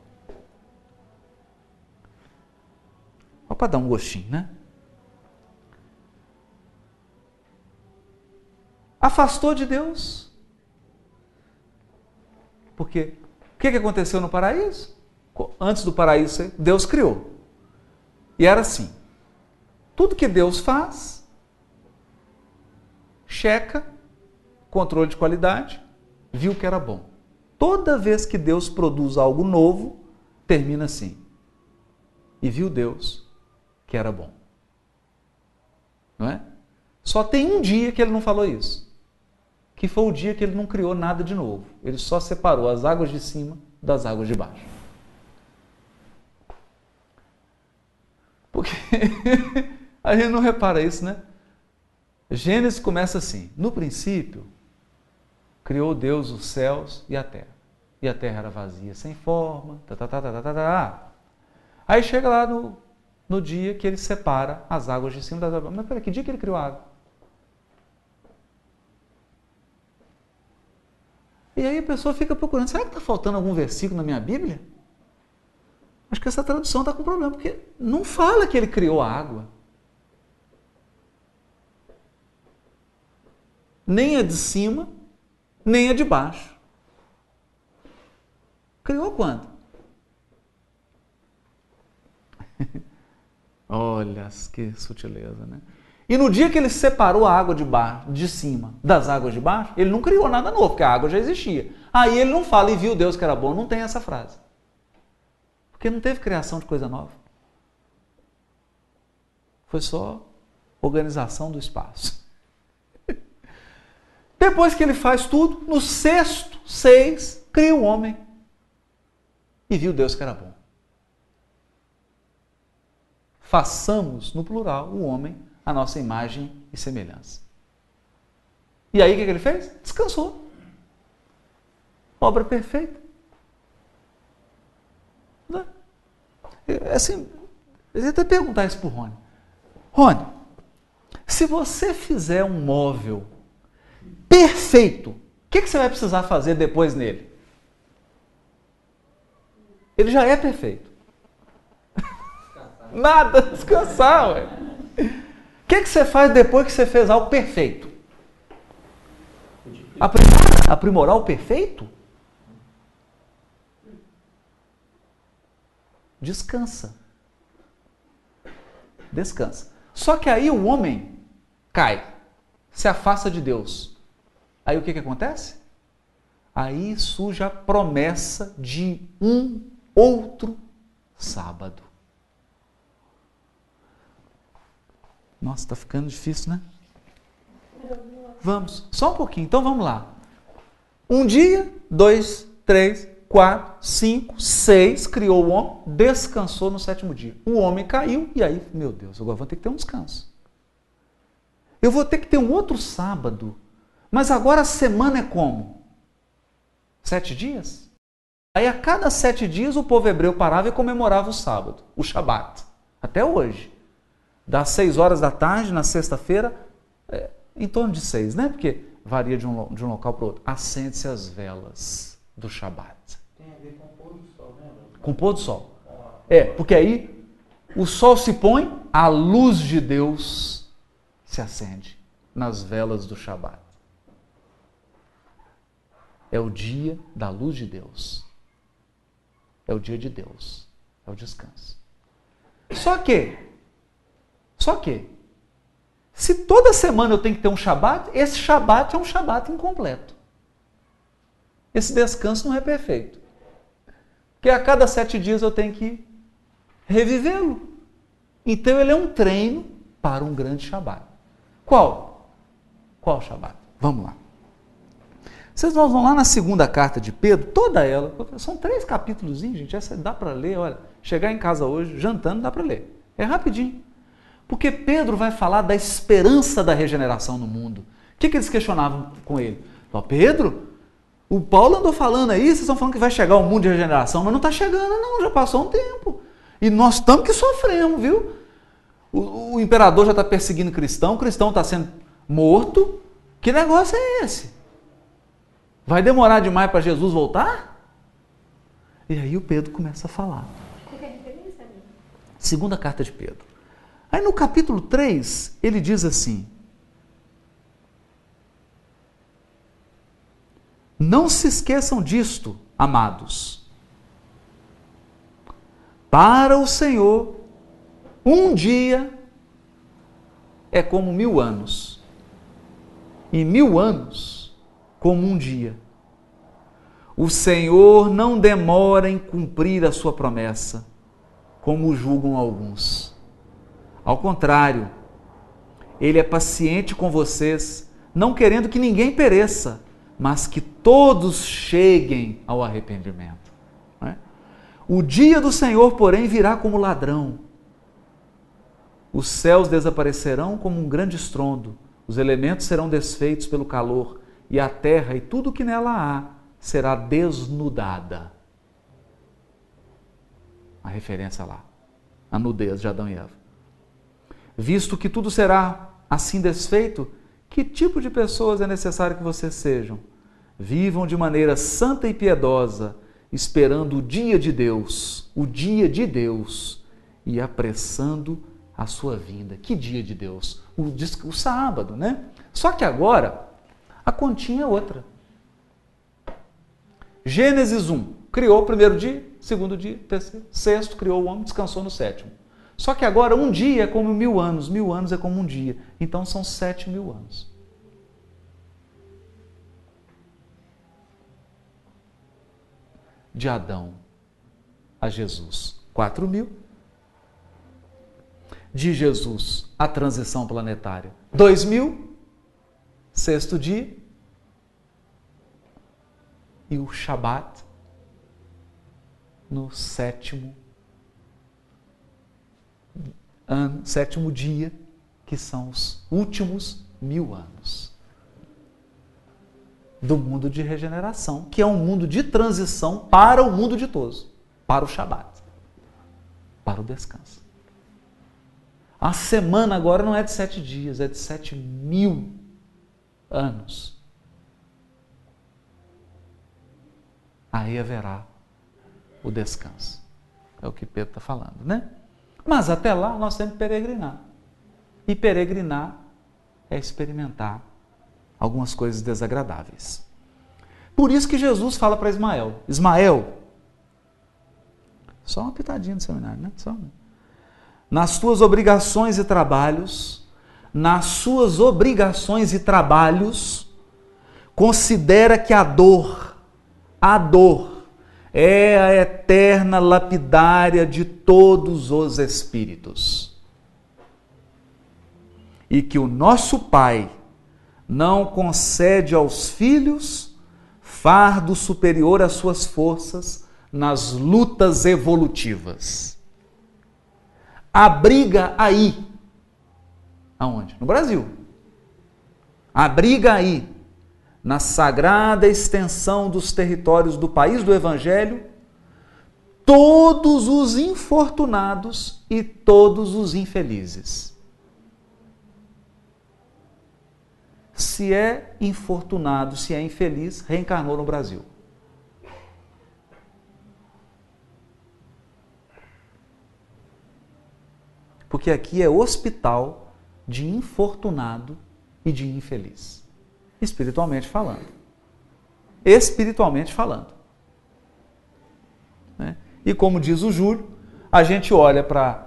S1: Só para dar um gostinho, né? Afastou de Deus. Porque o que aconteceu no paraíso? Antes do paraíso, Deus criou. E era assim: tudo que Deus faz, checa, controle de qualidade, viu que era bom. Toda vez que Deus produz algo novo, termina assim. E viu Deus que era bom. Não é? Só tem um dia que ele não falou isso. Que foi o dia que ele não criou nada de novo. Ele só separou as águas de cima das águas de baixo. Porque (laughs) a gente não repara isso, né? Gênesis começa assim: no princípio, criou Deus os céus e a terra. E a terra era vazia, sem forma. Tá, tá, tá, tá, tá, tá. Aí chega lá no, no dia que ele separa as águas de cima das águas. Mas peraí, que dia que ele criou a água? E aí a pessoa fica procurando, será que está faltando algum versículo na minha Bíblia? Acho que essa tradução está com problema, porque não fala que ele criou a água. Nem a de cima, nem a de baixo. Criou quando? (laughs) Olha que sutileza, né? E no dia que ele separou a água de baixo, de cima das águas de baixo, ele não criou nada novo, porque a água já existia. Aí ele não fala e viu Deus que era bom, não tem essa frase. Porque não teve criação de coisa nova. Foi só organização do espaço. (laughs) Depois que ele faz tudo, no sexto, seis, cria o homem. E viu Deus que era bom. Façamos, no plural, o homem a nossa imagem e semelhança. E aí o que ele fez? Descansou. Obra perfeita. Né? É assim, eu ia até perguntar isso para o Rony. Rony, se você fizer um móvel perfeito, o que, que você vai precisar fazer depois nele? Ele já é perfeito. (laughs) Nada, descansar, ué. O que, que você faz depois que você fez algo perfeito? Aprimorar, aprimorar o perfeito? Descansa. Descansa. Só que aí o homem cai, se afasta de Deus. Aí o que, que acontece? Aí surge a promessa de um outro sábado. Nossa, está ficando difícil, né? Vamos, só um pouquinho. Então vamos lá. Um dia, dois, três, quatro, cinco, seis, criou o homem, descansou no sétimo dia. O homem caiu e aí, meu Deus, agora vou ter que ter um descanso. Eu vou ter que ter um outro sábado. Mas agora a semana é como? Sete dias? Aí a cada sete dias o povo hebreu parava e comemorava o sábado, o Shabat. Até hoje. Das seis horas da tarde, na sexta-feira, é, em torno de seis, né? Porque varia de um, de um local para o outro. Acende-se as velas do Shabat.
S3: Ver com o pôr do sol, né?
S1: Com o pôr do sol. É, porque aí o sol se põe, a luz de Deus se acende nas velas do Shabat. É o dia da luz de Deus. É o dia de Deus. É o descanso. Só que, só que, se toda semana eu tenho que ter um Shabat, esse Shabat é um Shabat incompleto. Esse descanso não é perfeito. Porque a cada sete dias eu tenho que revivê-lo. Então ele é um treino para um grande Shabat. Qual? Qual Shabat? Vamos lá. Vocês vão lá na segunda carta de Pedro, toda ela, são três capítulos, gente, essa dá para ler, olha, chegar em casa hoje, jantando, dá para ler. É rapidinho. Porque Pedro vai falar da esperança da regeneração no mundo. O que, que eles questionavam com ele? Pedro, o Paulo andou falando aí, vocês estão falando que vai chegar o mundo de regeneração, mas não está chegando, não, já passou um tempo. E nós estamos que sofremos, viu? O, o imperador já está perseguindo cristão, o cristão está sendo morto. Que negócio é esse? Vai demorar demais para Jesus voltar? E aí o Pedro começa a falar. Segunda carta de Pedro. Aí no capítulo 3, ele diz assim: Não se esqueçam disto, amados. Para o Senhor, um dia é como mil anos, e mil anos como um dia. O Senhor não demora em cumprir a sua promessa, como julgam alguns ao contrário, ele é paciente com vocês, não querendo que ninguém pereça, mas que todos cheguem ao arrependimento. É? O dia do Senhor, porém, virá como ladrão. Os céus desaparecerão como um grande estrondo, os elementos serão desfeitos pelo calor, e a terra e tudo que nela há será desnudada. A referência lá, a nudez de Adão e Eva. Visto que tudo será assim desfeito, que tipo de pessoas é necessário que vocês sejam? Vivam de maneira santa e piedosa, esperando o dia de Deus, o dia de Deus, e apressando a sua vinda. Que dia de Deus? O, o sábado, né? Só que agora a continha é outra. Gênesis 1, criou o primeiro dia, segundo dia, terceiro, sexto, criou o homem, descansou no sétimo. Só que agora um dia é como mil anos, mil anos é como um dia. Então são sete mil anos. De Adão a Jesus, quatro mil. De Jesus a transição planetária, dois mil. Sexto dia. E o Shabat no sétimo ano, sétimo dia, que são os últimos mil anos do mundo de regeneração, que é um mundo de transição para o mundo ditoso, para o Shabat, para o descanso. A semana agora não é de sete dias, é de sete mil anos. Aí haverá o descanso. É o que Pedro está falando, né? Mas até lá nós temos que peregrinar. E peregrinar é experimentar algumas coisas desagradáveis. Por isso que Jesus fala para Ismael: Ismael, só uma pitadinha no seminário, né? Só uma nas tuas obrigações e trabalhos, nas suas obrigações e trabalhos, considera que a dor, a dor, é a eterna lapidária de todos os espíritos. E que o nosso Pai não concede aos filhos fardo superior às suas forças nas lutas evolutivas abriga aí. Aonde? No Brasil. Abriga aí, na sagrada extensão dos territórios do país do Evangelho, todos os infortunados e todos os infelizes. Se é infortunado, se é infeliz, reencarnou no Brasil. porque aqui é hospital de infortunado e de infeliz. Espiritualmente falando. Espiritualmente falando. Né? E como diz o Júlio, a gente olha para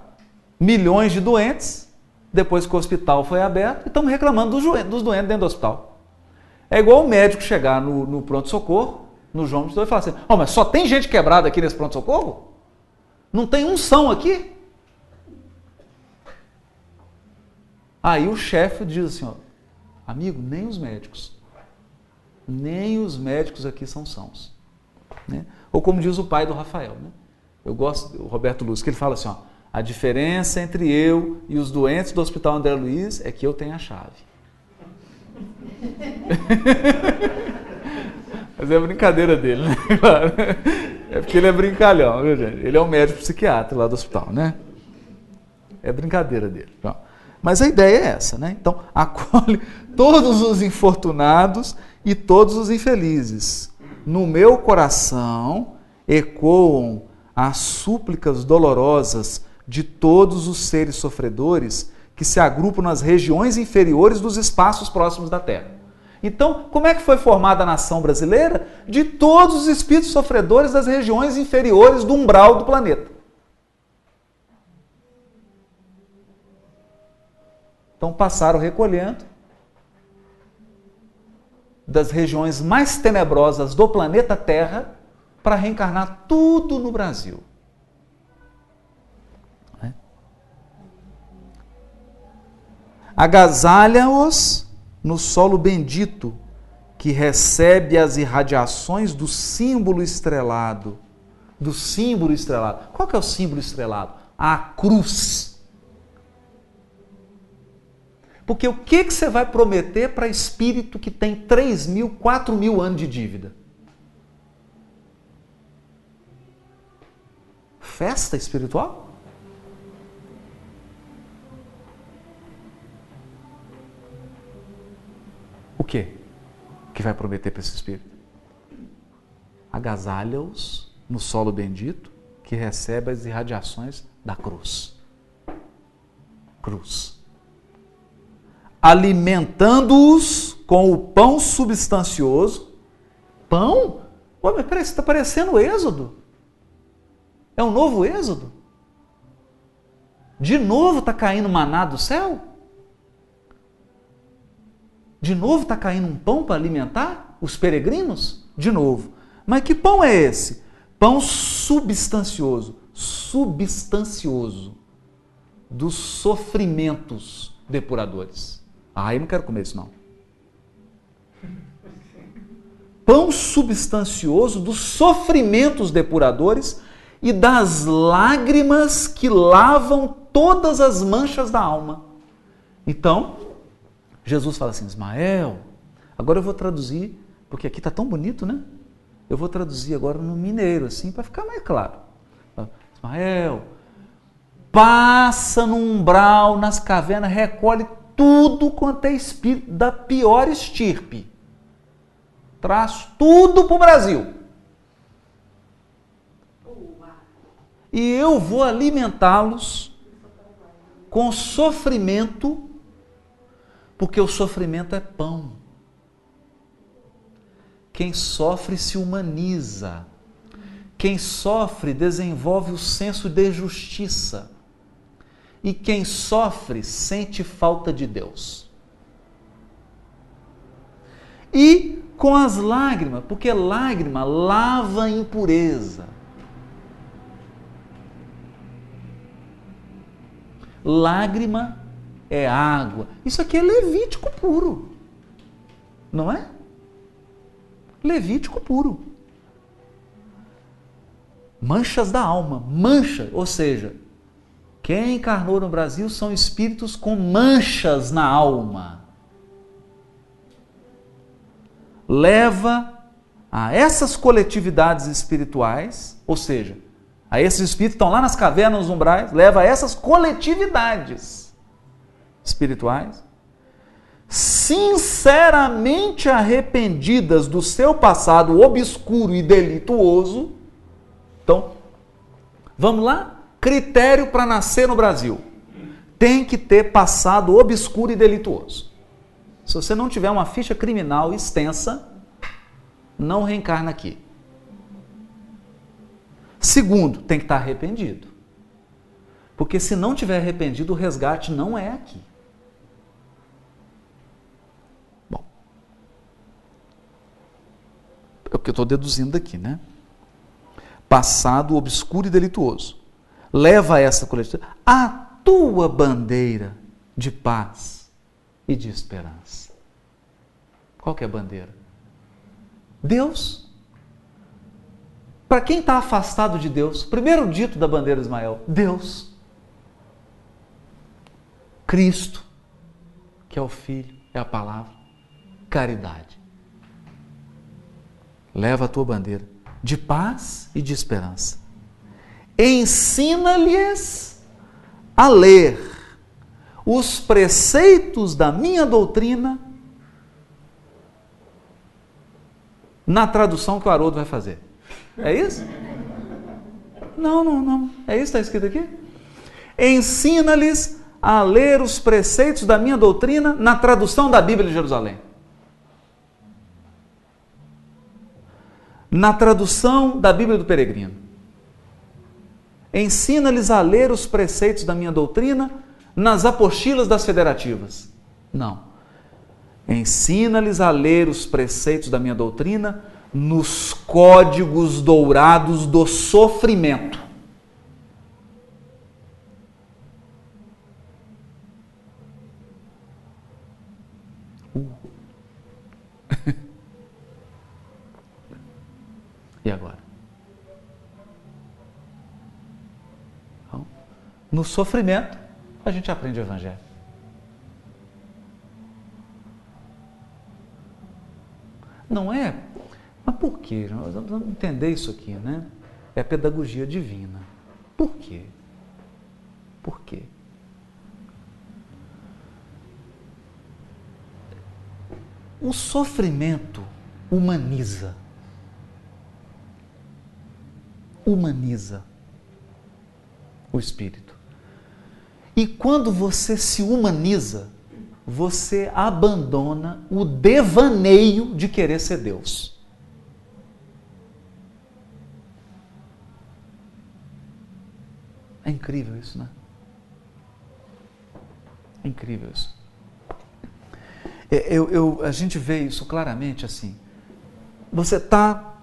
S1: milhões de doentes, depois que o hospital foi aberto, e estamos reclamando dos doentes dentro do hospital. É igual o médico chegar no, no pronto-socorro, no João e falar assim: oh, mas só tem gente quebrada aqui nesse pronto-socorro? Não tem um são aqui? Aí o chefe diz assim, ó, amigo, nem os médicos, nem os médicos aqui são sãos. Né? Ou como diz o pai do Rafael, né? eu gosto, o Roberto Luz, que ele fala assim, ó, a diferença entre eu e os doentes do Hospital André Luiz é que eu tenho a chave. (laughs) Mas é brincadeira dele, né? (laughs) É porque ele é brincalhão, viu, gente? Ele é um médico psiquiatra lá do hospital, né? É brincadeira dele. Mas a ideia é essa, né? Então, (laughs) acolhe todos os infortunados e todos os infelizes. No meu coração ecoam as súplicas dolorosas de todos os seres sofredores que se agrupam nas regiões inferiores dos espaços próximos da Terra. Então, como é que foi formada a nação brasileira? De todos os espíritos sofredores das regiões inferiores do umbral do planeta. Então passaram recolhendo das regiões mais tenebrosas do planeta Terra para reencarnar tudo no Brasil. Né? Agasalha-os no solo bendito que recebe as irradiações do símbolo estrelado. Do símbolo estrelado. Qual que é o símbolo estrelado? A cruz. Porque o que, que você vai prometer para espírito que tem 3 mil, 4 mil anos de dívida? Festa espiritual? O que que vai prometer para esse espírito? Agasalha-os no solo bendito que recebe as irradiações da cruz. Cruz alimentando-os com o pão substancioso. Pão? Pô, mas peraí, está parecendo o Êxodo. É um novo Êxodo? De novo está caindo maná do céu? De novo está caindo um pão para alimentar os peregrinos? De novo. Mas que pão é esse? Pão substancioso. Substancioso. Dos sofrimentos depuradores. Ah, eu não quero comer isso não. Pão substancioso dos sofrimentos depuradores e das lágrimas que lavam todas as manchas da alma. Então, Jesus fala assim: Ismael, agora eu vou traduzir, porque aqui está tão bonito, né? Eu vou traduzir agora no mineiro, assim, para ficar mais claro. Ismael, passa no umbral, nas cavernas, recolhe tudo quanto é espírito da pior estirpe. Traz tudo para o Brasil. E eu vou alimentá-los com sofrimento, porque o sofrimento é pão. Quem sofre se humaniza. Quem sofre desenvolve o senso de justiça. E quem sofre sente falta de Deus. E com as lágrimas, porque lágrima lava a impureza. Lágrima é água. Isso aqui é levítico puro. Não é? Levítico puro. Manchas da alma, mancha, ou seja, quem encarnou no Brasil são espíritos com manchas na alma. Leva a essas coletividades espirituais, ou seja, a esses espíritos que estão lá nas cavernas, nos umbrais, leva a essas coletividades espirituais sinceramente arrependidas do seu passado obscuro e delituoso. Então, vamos lá? Critério para nascer no Brasil: tem que ter passado obscuro e delituoso. Se você não tiver uma ficha criminal extensa, não reencarna aqui. Segundo, tem que estar arrependido. Porque se não tiver arrependido, o resgate não é aqui. É o que eu estou deduzindo daqui, né? Passado obscuro e delituoso. Leva essa coletiva a tua bandeira de paz e de esperança. Qual que é a bandeira? Deus. Para quem está afastado de Deus, primeiro dito da bandeira de Ismael, Deus. Cristo, que é o Filho, é a palavra, caridade leva a tua bandeira de paz e de esperança. Ensina-lhes a ler os preceitos da minha doutrina na tradução que o Haroldo vai fazer. É isso? Não, não, não. É isso que está escrito aqui? Ensina-lhes a ler os preceitos da minha doutrina na tradução da Bíblia de Jerusalém. na tradução da Bíblia do Peregrino. Ensina-lhes a ler os preceitos da minha doutrina nas apostilas das federativas. Não. Ensina-lhes a ler os preceitos da minha doutrina nos códigos dourados do sofrimento. (laughs) E agora? No sofrimento, a gente aprende o Evangelho. Não é? Mas por quê? Nós vamos entender isso aqui, né? É a pedagogia divina. Por quê? Por quê? O sofrimento humaniza humaniza o espírito. E quando você se humaniza, você abandona o devaneio de querer ser Deus. É incrível isso, né? É incrível isso. É, eu, eu, a gente vê isso claramente assim. Você está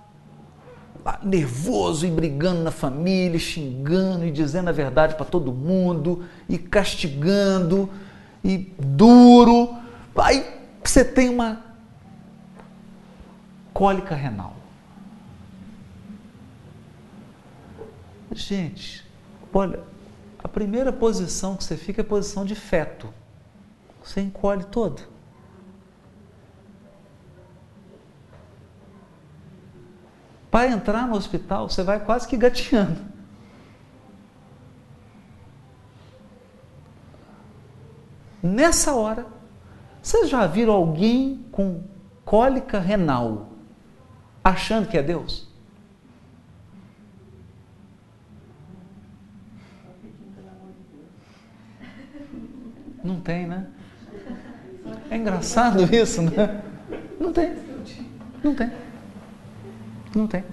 S1: nervoso e brigando na família, xingando e dizendo a verdade para todo mundo e castigando e duro. Aí você tem uma cólica renal. Gente, olha, a primeira posição que você fica é a posição de feto. você encolhe todo. Para entrar no hospital, você vai quase que gateando. Nessa hora, vocês já viram alguém com cólica renal achando que é Deus? Não tem, né? É engraçado isso, né? Não tem. Não tem. Não tem.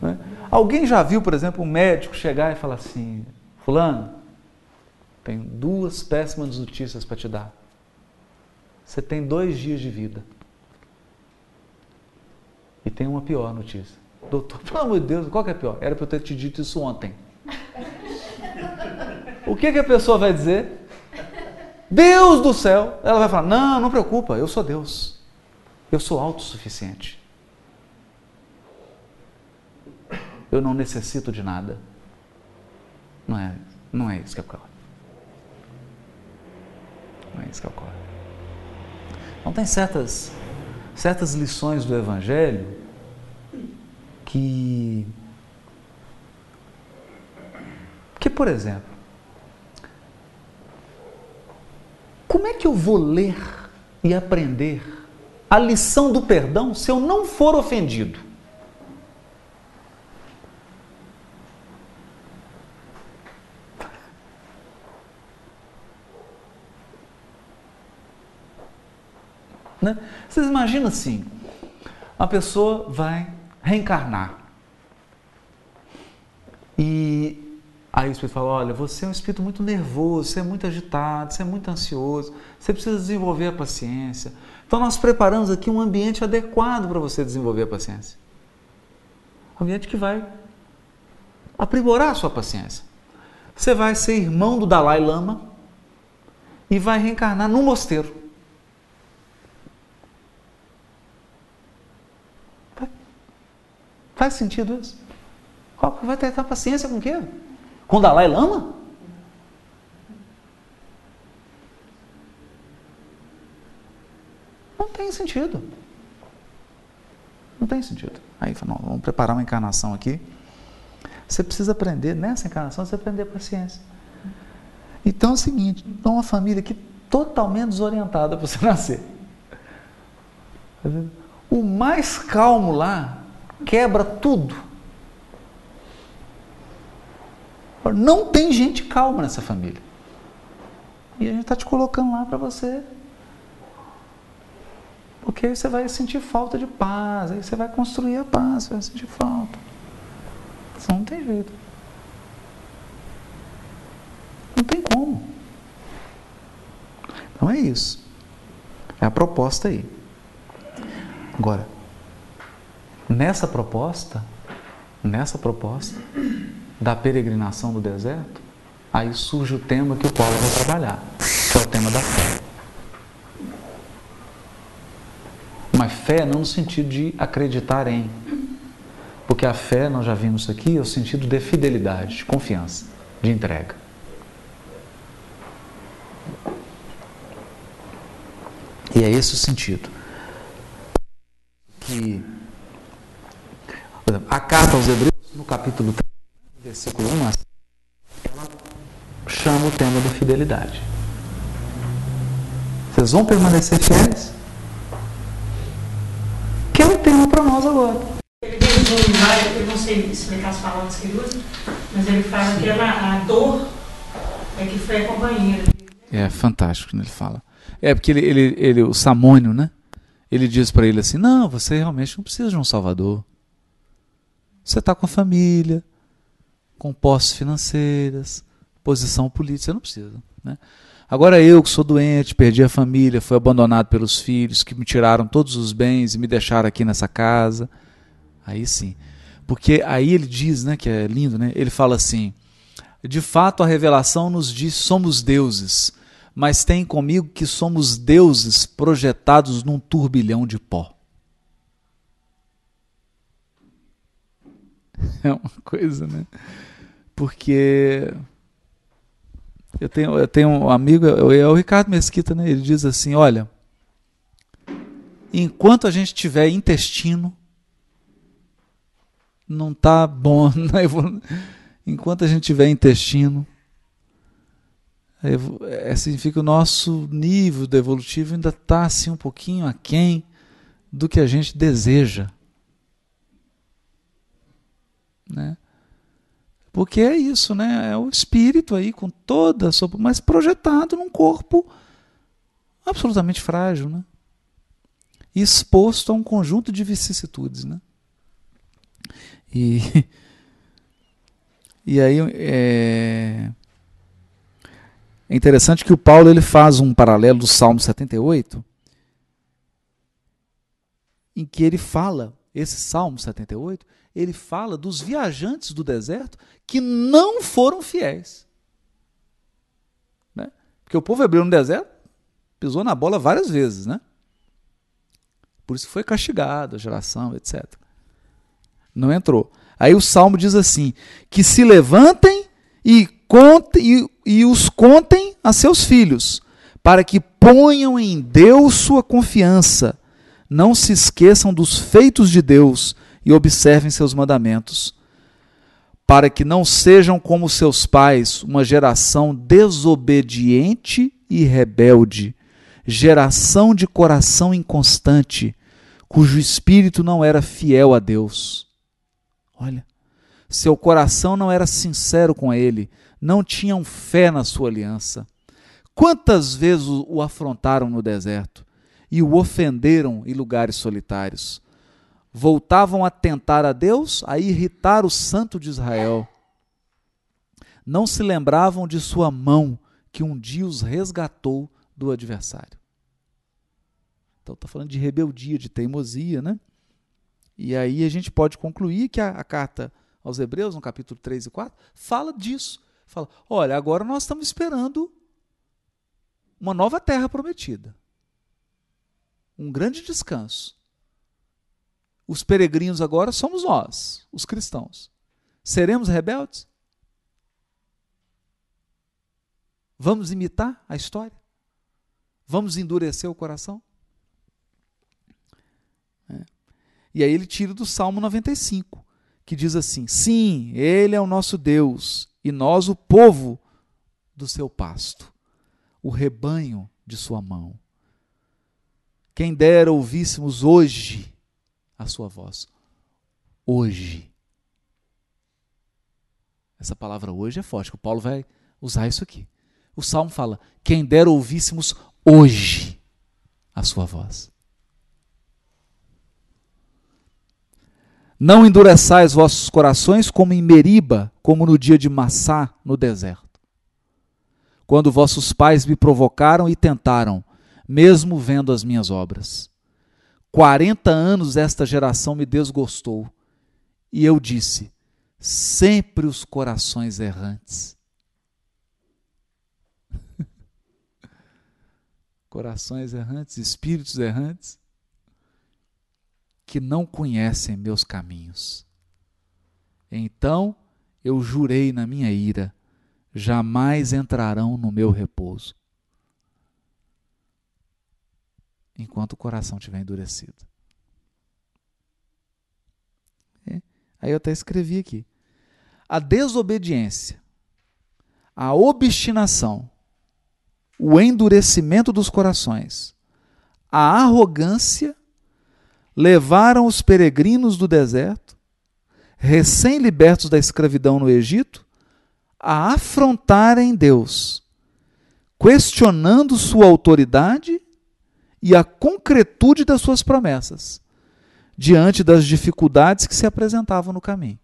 S1: Né? Alguém já viu, por exemplo, um médico chegar e falar assim: Fulano, tenho duas péssimas notícias para te dar. Você tem dois dias de vida. E tem uma pior notícia. Doutor, (laughs) pelo amor de Deus, qual que é pior? Era para eu ter te dito isso ontem. O que, que a pessoa vai dizer? Deus do céu! Ela vai falar: Não, não preocupa, eu sou Deus. Eu sou autossuficiente. Eu não necessito de nada. Não é, não é isso que ocorre. Não é isso que ocorre. Então tem certas, certas lições do Evangelho que, que, por exemplo, como é que eu vou ler e aprender a lição do perdão se eu não for ofendido? Né? Vocês imaginam assim: a pessoa vai reencarnar. E aí o espírito fala: olha, você é um espírito muito nervoso, você é muito agitado, você é muito ansioso, você precisa desenvolver a paciência. Então nós preparamos aqui um ambiente adequado para você desenvolver a paciência. Um ambiente que vai aprimorar a sua paciência. Você vai ser irmão do Dalai Lama e vai reencarnar num mosteiro. Faz sentido isso? Vai ter paciência com o quê? Com o Dalai Lama? Não tem sentido. Não tem sentido. Aí não, vamos preparar uma encarnação aqui. Você precisa aprender, nessa encarnação, você aprender paciência. Então é o seguinte, então uma família aqui totalmente desorientada para você (laughs) nascer. O mais calmo lá quebra tudo. Não tem gente calma nessa família. E a gente está te colocando lá para você. Porque aí você vai sentir falta de paz, aí você vai construir a paz, você vai sentir falta. Isso não tem jeito. Não tem como. Então é isso. É a proposta aí. Agora, Nessa proposta, nessa proposta da peregrinação do deserto, aí surge o tema que o Paulo vai trabalhar, que é o tema da fé. Mas fé não no sentido de acreditar em. Porque a fé, nós já vimos aqui, é o sentido de fidelidade, de confiança, de entrega. E é esse o sentido. Que por exemplo, a carta aos Hebreus, no capítulo 3, versículo 1, ela chama o tema da fidelidade. Vocês vão permanecer fiéis? Que é o tema para nós agora.
S4: Ele tem um eu não sei explicar as palavras que ele usa, mas ele fala que ela, a dor é que foi a companheira.
S1: É fantástico quando ele fala. É porque ele, ele, ele o Samônio, né? Ele diz para ele assim: Não, você realmente não precisa de um Salvador. Você está com a família, com posses financeiras, posição política, você não precisa. Né? Agora eu que sou doente, perdi a família, fui abandonado pelos filhos, que me tiraram todos os bens e me deixaram aqui nessa casa. Aí sim. Porque aí ele diz, né, que é lindo, né? Ele fala assim: de fato a revelação nos diz somos deuses, mas tem comigo que somos deuses projetados num turbilhão de pó. É uma coisa, né? Porque Eu tenho, eu tenho um amigo, é o Ricardo Mesquita, né? Ele diz assim: olha, enquanto a gente tiver intestino, não tá bom. (laughs) Né? Enquanto a gente tiver intestino, é, significa que o nosso nível evolutivo ainda está assim um pouquinho aquém do que a gente deseja. Né? Porque é isso, né? É o espírito aí com toda a sua. mas projetado num corpo absolutamente frágil, né? Exposto a um conjunto de vicissitudes, né? E, (laughs) e aí é, é interessante que o Paulo ele faz um paralelo do Salmo 78, em que ele fala, esse Salmo 78, ele fala dos viajantes do deserto que não foram fiéis. Né? Porque o povo hebreu no deserto pisou na bola várias vezes, né? Por isso foi castigado, a geração, etc. Não entrou. Aí o salmo diz assim: que se levantem e, contem, e, e os contem a seus filhos, para que ponham em Deus sua confiança, não se esqueçam dos feitos de Deus e observem seus mandamentos, para que não sejam como seus pais, uma geração desobediente e rebelde, geração de coração inconstante, cujo espírito não era fiel a Deus. Olha, seu coração não era sincero com ele, não tinham fé na sua aliança. Quantas vezes o afrontaram no deserto e o ofenderam em lugares solitários? Voltavam a tentar a Deus, a irritar o santo de Israel. Não se lembravam de sua mão que um dia os resgatou do adversário. Então está falando de rebeldia, de teimosia, né? E aí a gente pode concluir que a, a, carta aos Hebreus, no capítulo 3 e 4, fala disso. Fala: olha, agora nós estamos esperando uma nova terra prometida. Um grande descanso. Os peregrinos agora somos nós, os cristãos. Seremos rebeldes? Vamos imitar a história? Vamos endurecer o coração? E aí ele tira do Salmo 95, que diz assim: Sim, Ele é o nosso Deus, e nós o povo do seu pasto, o rebanho de sua mão. Quem dera ouvíssemos hoje a sua voz. Hoje. Essa palavra hoje é forte, o Paulo vai usar isso aqui. O salmo fala: quem dera ouvíssemos hoje a sua voz. Não endureçais vossos corações como em Meriba, como no dia de Massá, no deserto. Quando vossos pais me provocaram e tentaram, mesmo vendo as minhas obras. Quarenta anos esta geração me desgostou. E eu disse: sempre os corações errantes. (laughs) corações errantes, espíritos errantes que não conhecem meus caminhos. Então eu jurei na minha ira: jamais entrarão no meu repouso. Enquanto o coração estiver endurecido. É. Aí eu até escrevi aqui: a desobediência, a obstinação, o endurecimento dos corações, a arrogância levaram os peregrinos do deserto, recém-libertos da escravidão no Egito, a afrontarem Deus, questionando sua autoridade e a concretude das suas promessas, diante das dificuldades que se apresentavam no caminho.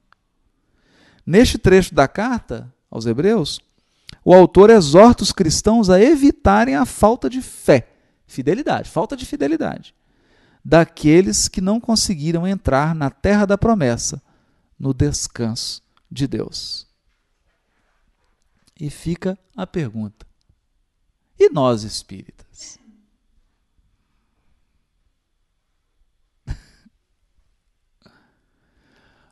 S1: Neste trecho da carta aos Hebreus, o autor exorta os cristãos a evitarem a falta de fé, fidelidade, falta de fidelidade daqueles que não conseguiram entrar na terra da promessa, no descanso de Deus. E fica a pergunta: e nós espíritas?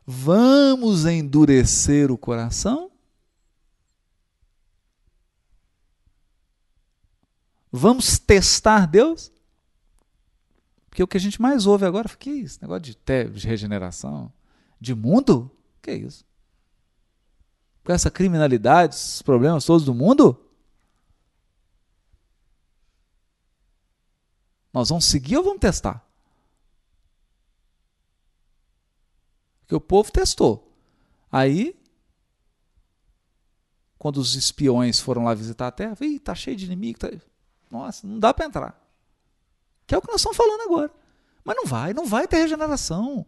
S1: Vamos endurecer o coração? Vamos testar Deus? Porque o que a gente mais ouve agora, que é isso? Negócio de, de regeneração, de mundo? Que é isso? Com essa criminalidade, esses problemas todos do mundo? Nós vamos seguir ou vamos testar? Porque o povo testou. Aí, quando os espiões foram lá visitar a terra, Ih, tá cheio de inimigo. Tá... Nossa, não dá para entrar. Que é o que nós estamos falando agora. Mas não vai, não vai ter regeneração.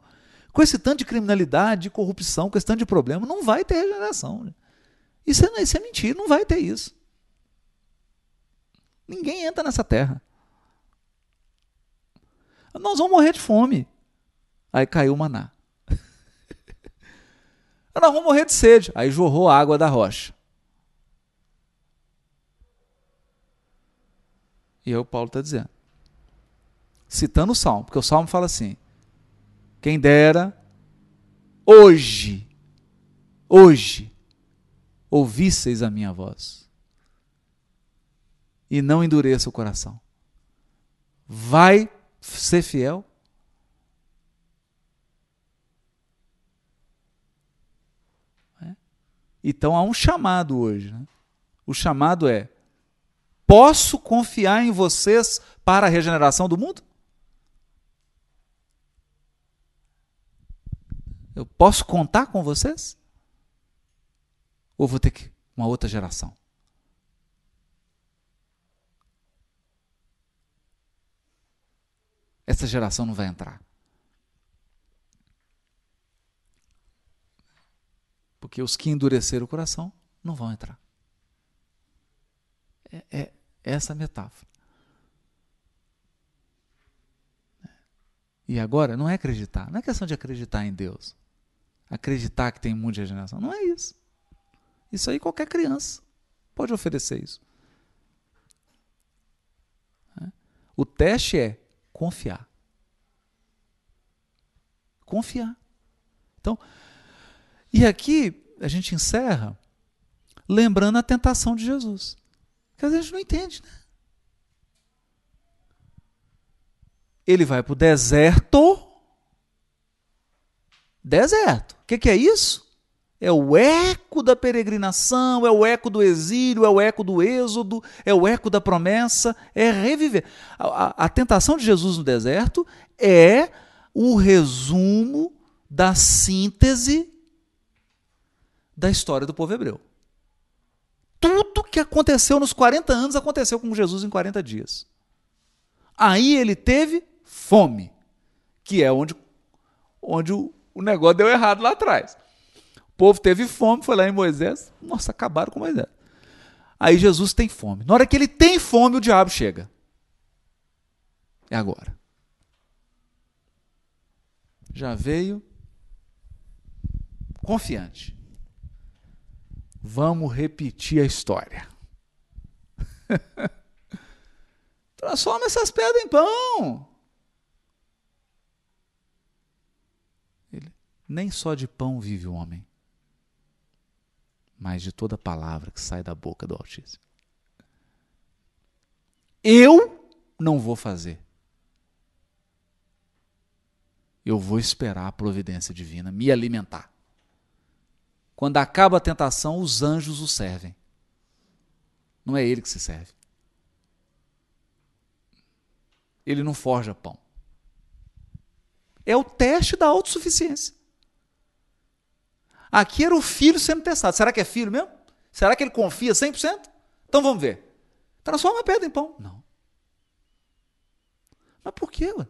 S1: Com esse tanto de criminalidade, de corrupção, com esse tanto de problema, não vai ter regeneração. Isso é, isso é mentira, não vai ter isso. Ninguém entra nessa terra. Nós vamos morrer de fome. Aí caiu o maná. Nós vamos morrer de sede. Aí jorrou a água da rocha. E aí o Paulo está dizendo. Citando o Salmo, porque o Salmo fala assim: Quem dera hoje, hoje, ouvisseis a minha voz e não endureça o coração. Vai ser fiel? Então há um chamado hoje. Né? O chamado é: posso confiar em vocês para a regeneração do mundo? Eu posso contar com vocês? Ou vou ter que uma outra geração? essa geração não vai entrar. Porque os que endureceram o coração não vão entrar. É, é essa metáfora. E agora, não é acreditar. Não é questão de acreditar em Deus. Acreditar que tem mundo de regeneração. Não é isso. Isso aí qualquer criança pode oferecer isso. O teste é Confiar. Confiar. Então, e aqui a gente encerra lembrando a tentação de Jesus. Que às vezes a gente não entende, né? Ele vai para o deserto. Deserto. O que, que é isso? É o eco da peregrinação, é o eco do exílio, é o eco do êxodo, é o eco da promessa, é reviver. A, a, a tentação de Jesus no deserto é o resumo da síntese da história do povo hebreu. Tudo que aconteceu nos 40 anos aconteceu com Jesus em 40 dias. Aí ele teve fome, que é onde, onde o, o negócio deu errado lá atrás. O povo teve fome, foi lá em Moisés. Nossa, acabaram com Moisés. Aí Jesus tem fome. Na hora que ele tem fome, o diabo chega. É agora. Já veio confiante. Vamos repetir a história. (laughs) Transforma essas pedras em pão. Ele, nem só de pão vive o homem, mas de toda palavra que sai da boca do Altíssimo. Eu não vou fazer. Eu vou esperar a providência divina me alimentar. Quando acaba a tentação, os anjos o servem. Não é ele que se serve. Ele não forja pão. É o teste da autossuficiência. Aqui era o filho sendo testado. Será que é filho mesmo? Será que ele confia 100%? Então vamos ver. Transforma a pedra em pão. Não. Mas por quê? Ué?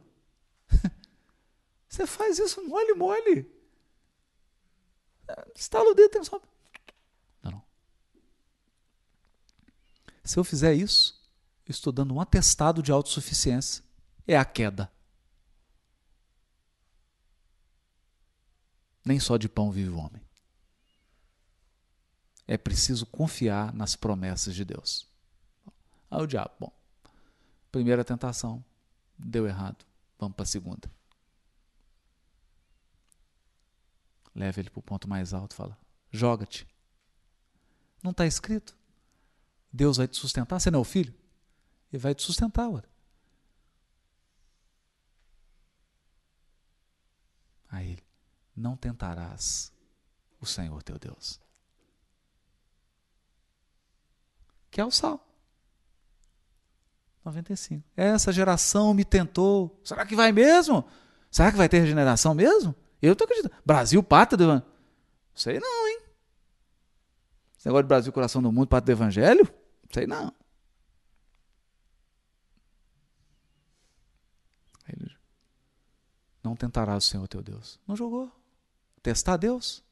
S1: (laughs) Você faz isso mole, mole. Estala o dedo, transforma. Não, não. Se eu fizer isso, eu estou dando um atestado de autossuficiência. É a queda. Nem só de pão vive o homem é preciso confiar nas promessas de Deus. Aí o diabo, bom, primeira tentação, deu errado, vamos para a segunda. Leva ele para o ponto mais alto, fala: joga-te. Não está escrito? Deus vai te sustentar, você não é o filho? Ele vai te sustentar. Aí ele, não tentarás o Senhor teu Deus. Que é o sal. 95. Essa geração me tentou. Será que vai mesmo? Será que vai ter regeneração mesmo? Eu estou acreditando. Brasil, pátria do Evangelho? Sei não, hein? Esse negócio de Brasil, coração do mundo, pátria do Evangelho? Sei não. Ele não tentará o Senhor teu Deus. Não jogou. Testar Deus.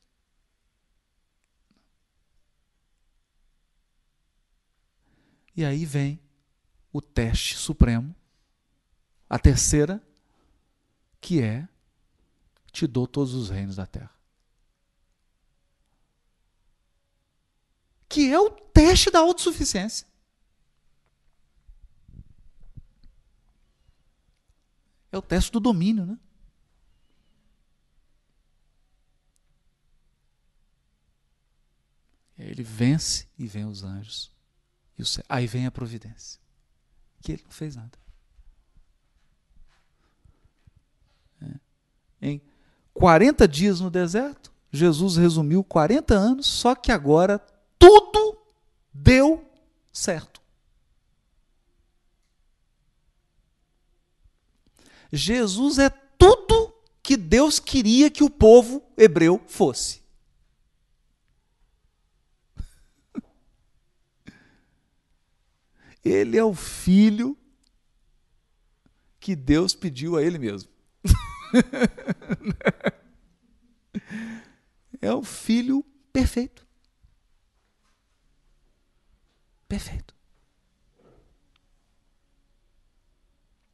S1: E aí vem o teste supremo, a terceira, que é: te dou todos os reinos da terra. Que é o teste da autossuficiência. É o teste do domínio, né? Ele vence e vem os anjos. E o céu. Aí vem a providência. Que ele não fez nada. É. Em 40 dias no deserto, Jesus resumiu 40 anos, só que agora tudo deu certo. Jesus é tudo que Deus queria que o povo hebreu fosse. (laughs) Ele é o filho que Deus pediu a ele mesmo. (laughs) é o filho perfeito. Perfeito.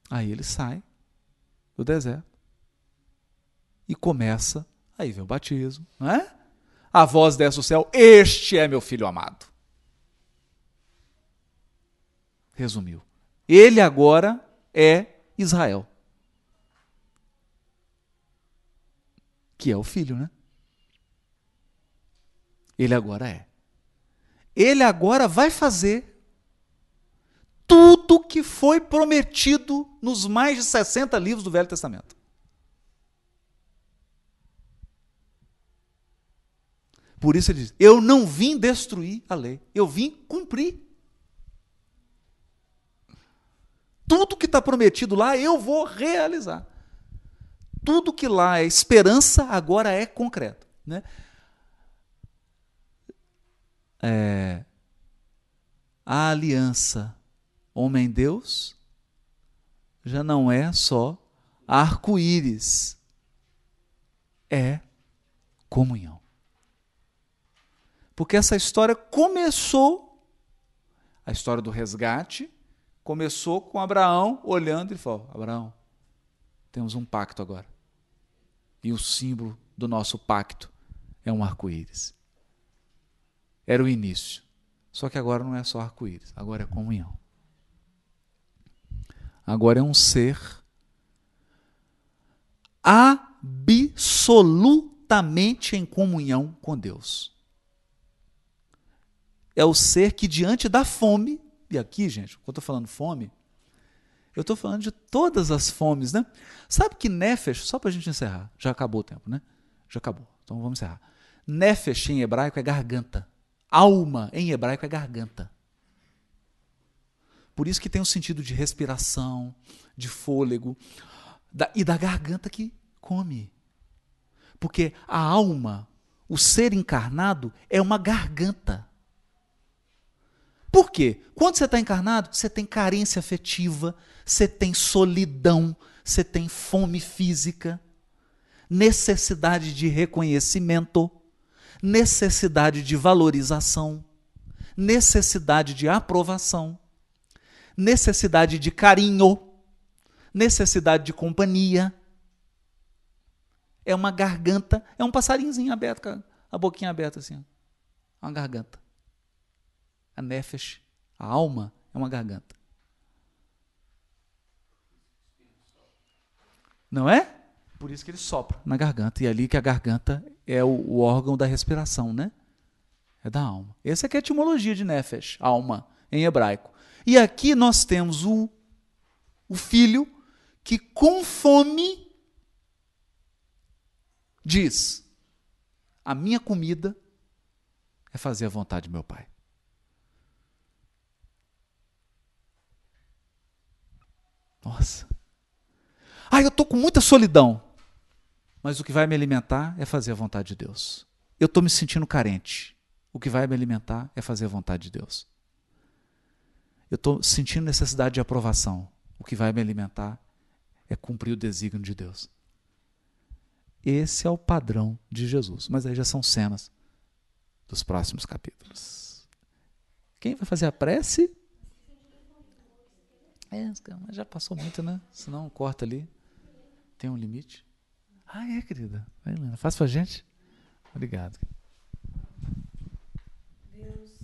S1: Aí ele sai do deserto e começa, aí vem o batismo, não é? A voz desce do céu: Este é meu filho amado. Resumiu. Ele agora é Israel. Que é o filho, né? Ele agora é. Ele agora vai fazer tudo que foi prometido nos mais de 60 livros do Velho Testamento. Por isso ele diz: Eu não vim destruir a lei, eu vim cumprir. Tudo que está prometido lá, eu vou realizar. Tudo que lá é esperança, agora é concreto. Né? É, a aliança homem-deus já não é só arco-íris, é comunhão. Porque essa história começou, a história do resgate, começou com Abraão olhando e falou: Abraão, temos um pacto agora. E o símbolo do nosso pacto é um arco-íris. Era o início. Só que agora não é só arco-íris, agora é comunhão. Agora é um ser absolutamente em comunhão com Deus. É o ser que, diante da fome, e aqui, gente, quando eu estou falando fome, eu estou falando de todas as fomes, né? Sabe que Nefesh, só para a gente encerrar, já acabou o tempo, né? Já acabou, então vamos encerrar. Nefesh em hebraico é garganta. Alma em hebraico é garganta. Por isso que tem um sentido de respiração, de fôlego, da, e da garganta que come. Porque a alma, o ser encarnado, é uma garganta. Por quê? Quando você está encarnado, você tem carência afetiva, você tem solidão, você tem fome física, necessidade de reconhecimento, necessidade de valorização, necessidade de aprovação, necessidade de carinho, necessidade de companhia. É uma garganta, é um passarinhozinho aberto, a boquinha aberta assim. Uma garganta. A nefesh, a alma, é uma garganta. Não é? Por isso que ele sopra na garganta. E é ali que a garganta é o, o órgão da respiração, né? É da alma. Essa é, é a etimologia de nefesh, alma, em hebraico. E aqui nós temos o, o filho que, com fome, diz: A minha comida é fazer a vontade do meu pai. Nossa. Ah, eu estou com muita solidão. Mas o que vai me alimentar é fazer a vontade de Deus. Eu estou me sentindo carente. O que vai me alimentar é fazer a vontade de Deus. Eu estou sentindo necessidade de aprovação. O que vai me alimentar é cumprir o desígnio de Deus. Esse é o padrão de Jesus. Mas aí já são cenas dos próximos capítulos. Quem vai fazer a prece? É, mas já passou muito, né? Senão corta ali. Tem um limite. Ah, é, querida. Vai, Helena, faz pra gente. Obrigado. Deus